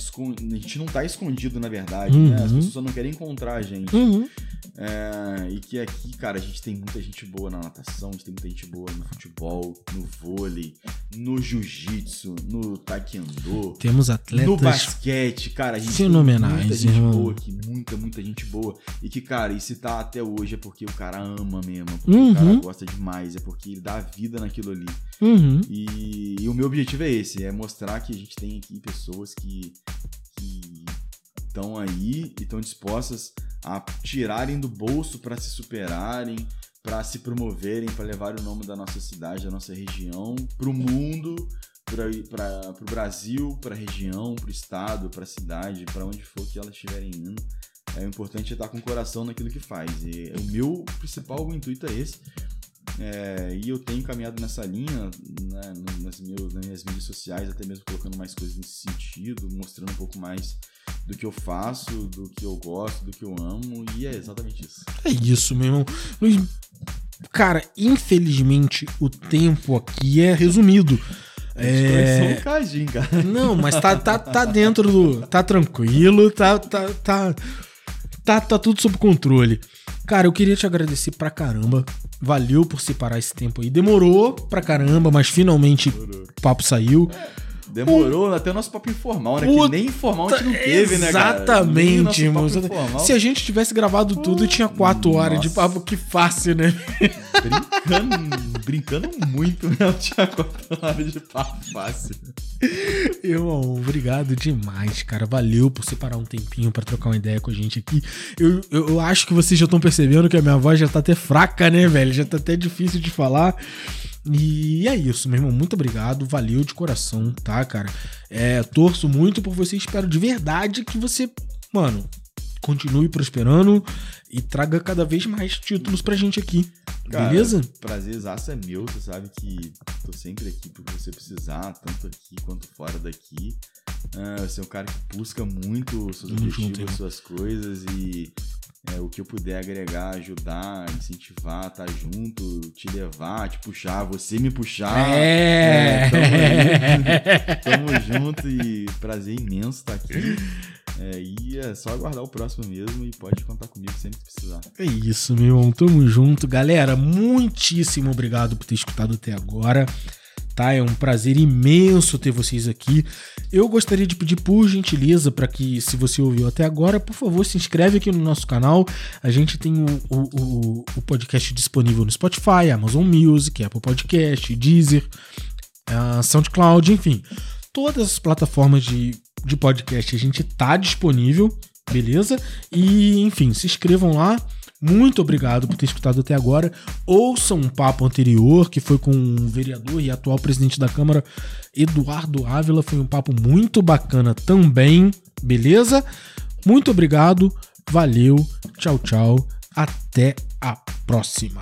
Speaker 3: gente não tá escondido, na verdade, né? As
Speaker 2: Uhum.
Speaker 3: pessoas só não querem encontrar a gente.
Speaker 2: Uhum.
Speaker 3: É, e que aqui, cara, a gente tem muita gente boa na natação, a gente tem muita gente boa no futebol, no vôlei, no jiu-jitsu, no taekwondo.
Speaker 2: Temos
Speaker 3: No
Speaker 2: atletas
Speaker 3: basquete, cara, a gente
Speaker 2: fenomenais,
Speaker 3: tem muita gente
Speaker 2: irmão.
Speaker 3: boa aqui, muita, muita gente boa. E que, cara, e se tá até hoje é porque o cara ama mesmo, é porque
Speaker 2: Uhum.
Speaker 3: o cara gosta demais, é porque ele dá vida naquilo ali.
Speaker 2: Uhum.
Speaker 3: E, e o meu objetivo é esse, é mostrar que a gente tem aqui pessoas que estão aí e estão dispostas a tirarem do bolso para se superarem, para se promoverem, para levar o nome da nossa cidade, da nossa região, para o mundo, para o Brasil, para a região, para o estado, para a cidade, para onde for que elas estiverem indo. É importante estar com o coração naquilo que faz. E o meu principal intuito é esse. É, e eu tenho caminhado nessa linha, né, nas, meus, nas minhas mídias sociais, até mesmo colocando mais coisas nesse sentido, mostrando um pouco mais do que eu faço, do que eu gosto, do que eu amo, e é exatamente isso.
Speaker 2: É isso, meu irmão. Luiz, cara, infelizmente o tempo aqui é resumido. É...
Speaker 3: um cara.
Speaker 2: Não, mas tá, tá, tá dentro do. Tá tranquilo, tá, tá, tá, tá, tá tudo sob controle. Cara, eu queria te agradecer pra caramba. Valeu por separar esse tempo aí. Demorou pra caramba, mas finalmente o papo saiu.
Speaker 3: Demorou até o nosso papo informal, né?
Speaker 2: Puta,
Speaker 3: que nem informal a gente não teve, né, cara?
Speaker 2: Exatamente, irmão. Se a gente tivesse gravado tudo, tinha quatro horas de papo, que fácil, né?
Speaker 3: Brincando, brincando muito, né? Tinha quatro horas de papo fácil.
Speaker 2: Irmão, obrigado demais, cara. Valeu por separar um tempinho pra trocar uma ideia com a gente aqui. Eu, eu, eu acho que vocês já estão percebendo que a minha voz já tá até fraca, né, velho? Já tá até difícil de falar. E é isso, meu irmão. Muito obrigado. Valeu de coração, tá, cara? É, torço muito por você. Espero de verdade que você, mano, continue prosperando e traga cada vez mais títulos pra gente aqui.
Speaker 3: Cara,
Speaker 2: beleza?
Speaker 3: Prazerzaço é meu, você sabe que tô sempre aqui pro que você precisar, tanto aqui quanto fora daqui. Ah, você é um cara que busca muito seus objetivos, suas coisas e é, o que eu puder agregar, ajudar, incentivar, tá junto, te levar, te puxar, você me puxar.
Speaker 2: É.
Speaker 3: É, tamo aí. Tamo junto e prazer imenso estar aqui. É, e é só aguardar o próximo mesmo e pode contar comigo sempre que precisar.
Speaker 2: É isso, meu irmão. Tamo junto. Galera, muitíssimo obrigado por ter escutado até agora. Tá? É um prazer imenso ter vocês aqui. Eu gostaria de pedir por gentileza para que, se você ouviu até agora, por favor, se inscreve aqui no nosso canal. A gente tem o, o, o, podcast disponível no Spotify, Amazon Music, Apple Podcast, Deezer, ah, SoundCloud, enfim. Todas as plataformas de, de podcast a gente tá disponível, beleza? E, enfim, se inscrevam lá. Muito obrigado por ter escutado até agora. Ouçam um papo anterior, que foi com o vereador e atual presidente da Câmara, Eduardo Ávila. Foi um papo muito bacana também, beleza? Muito obrigado, valeu, tchau, tchau. Até a próxima.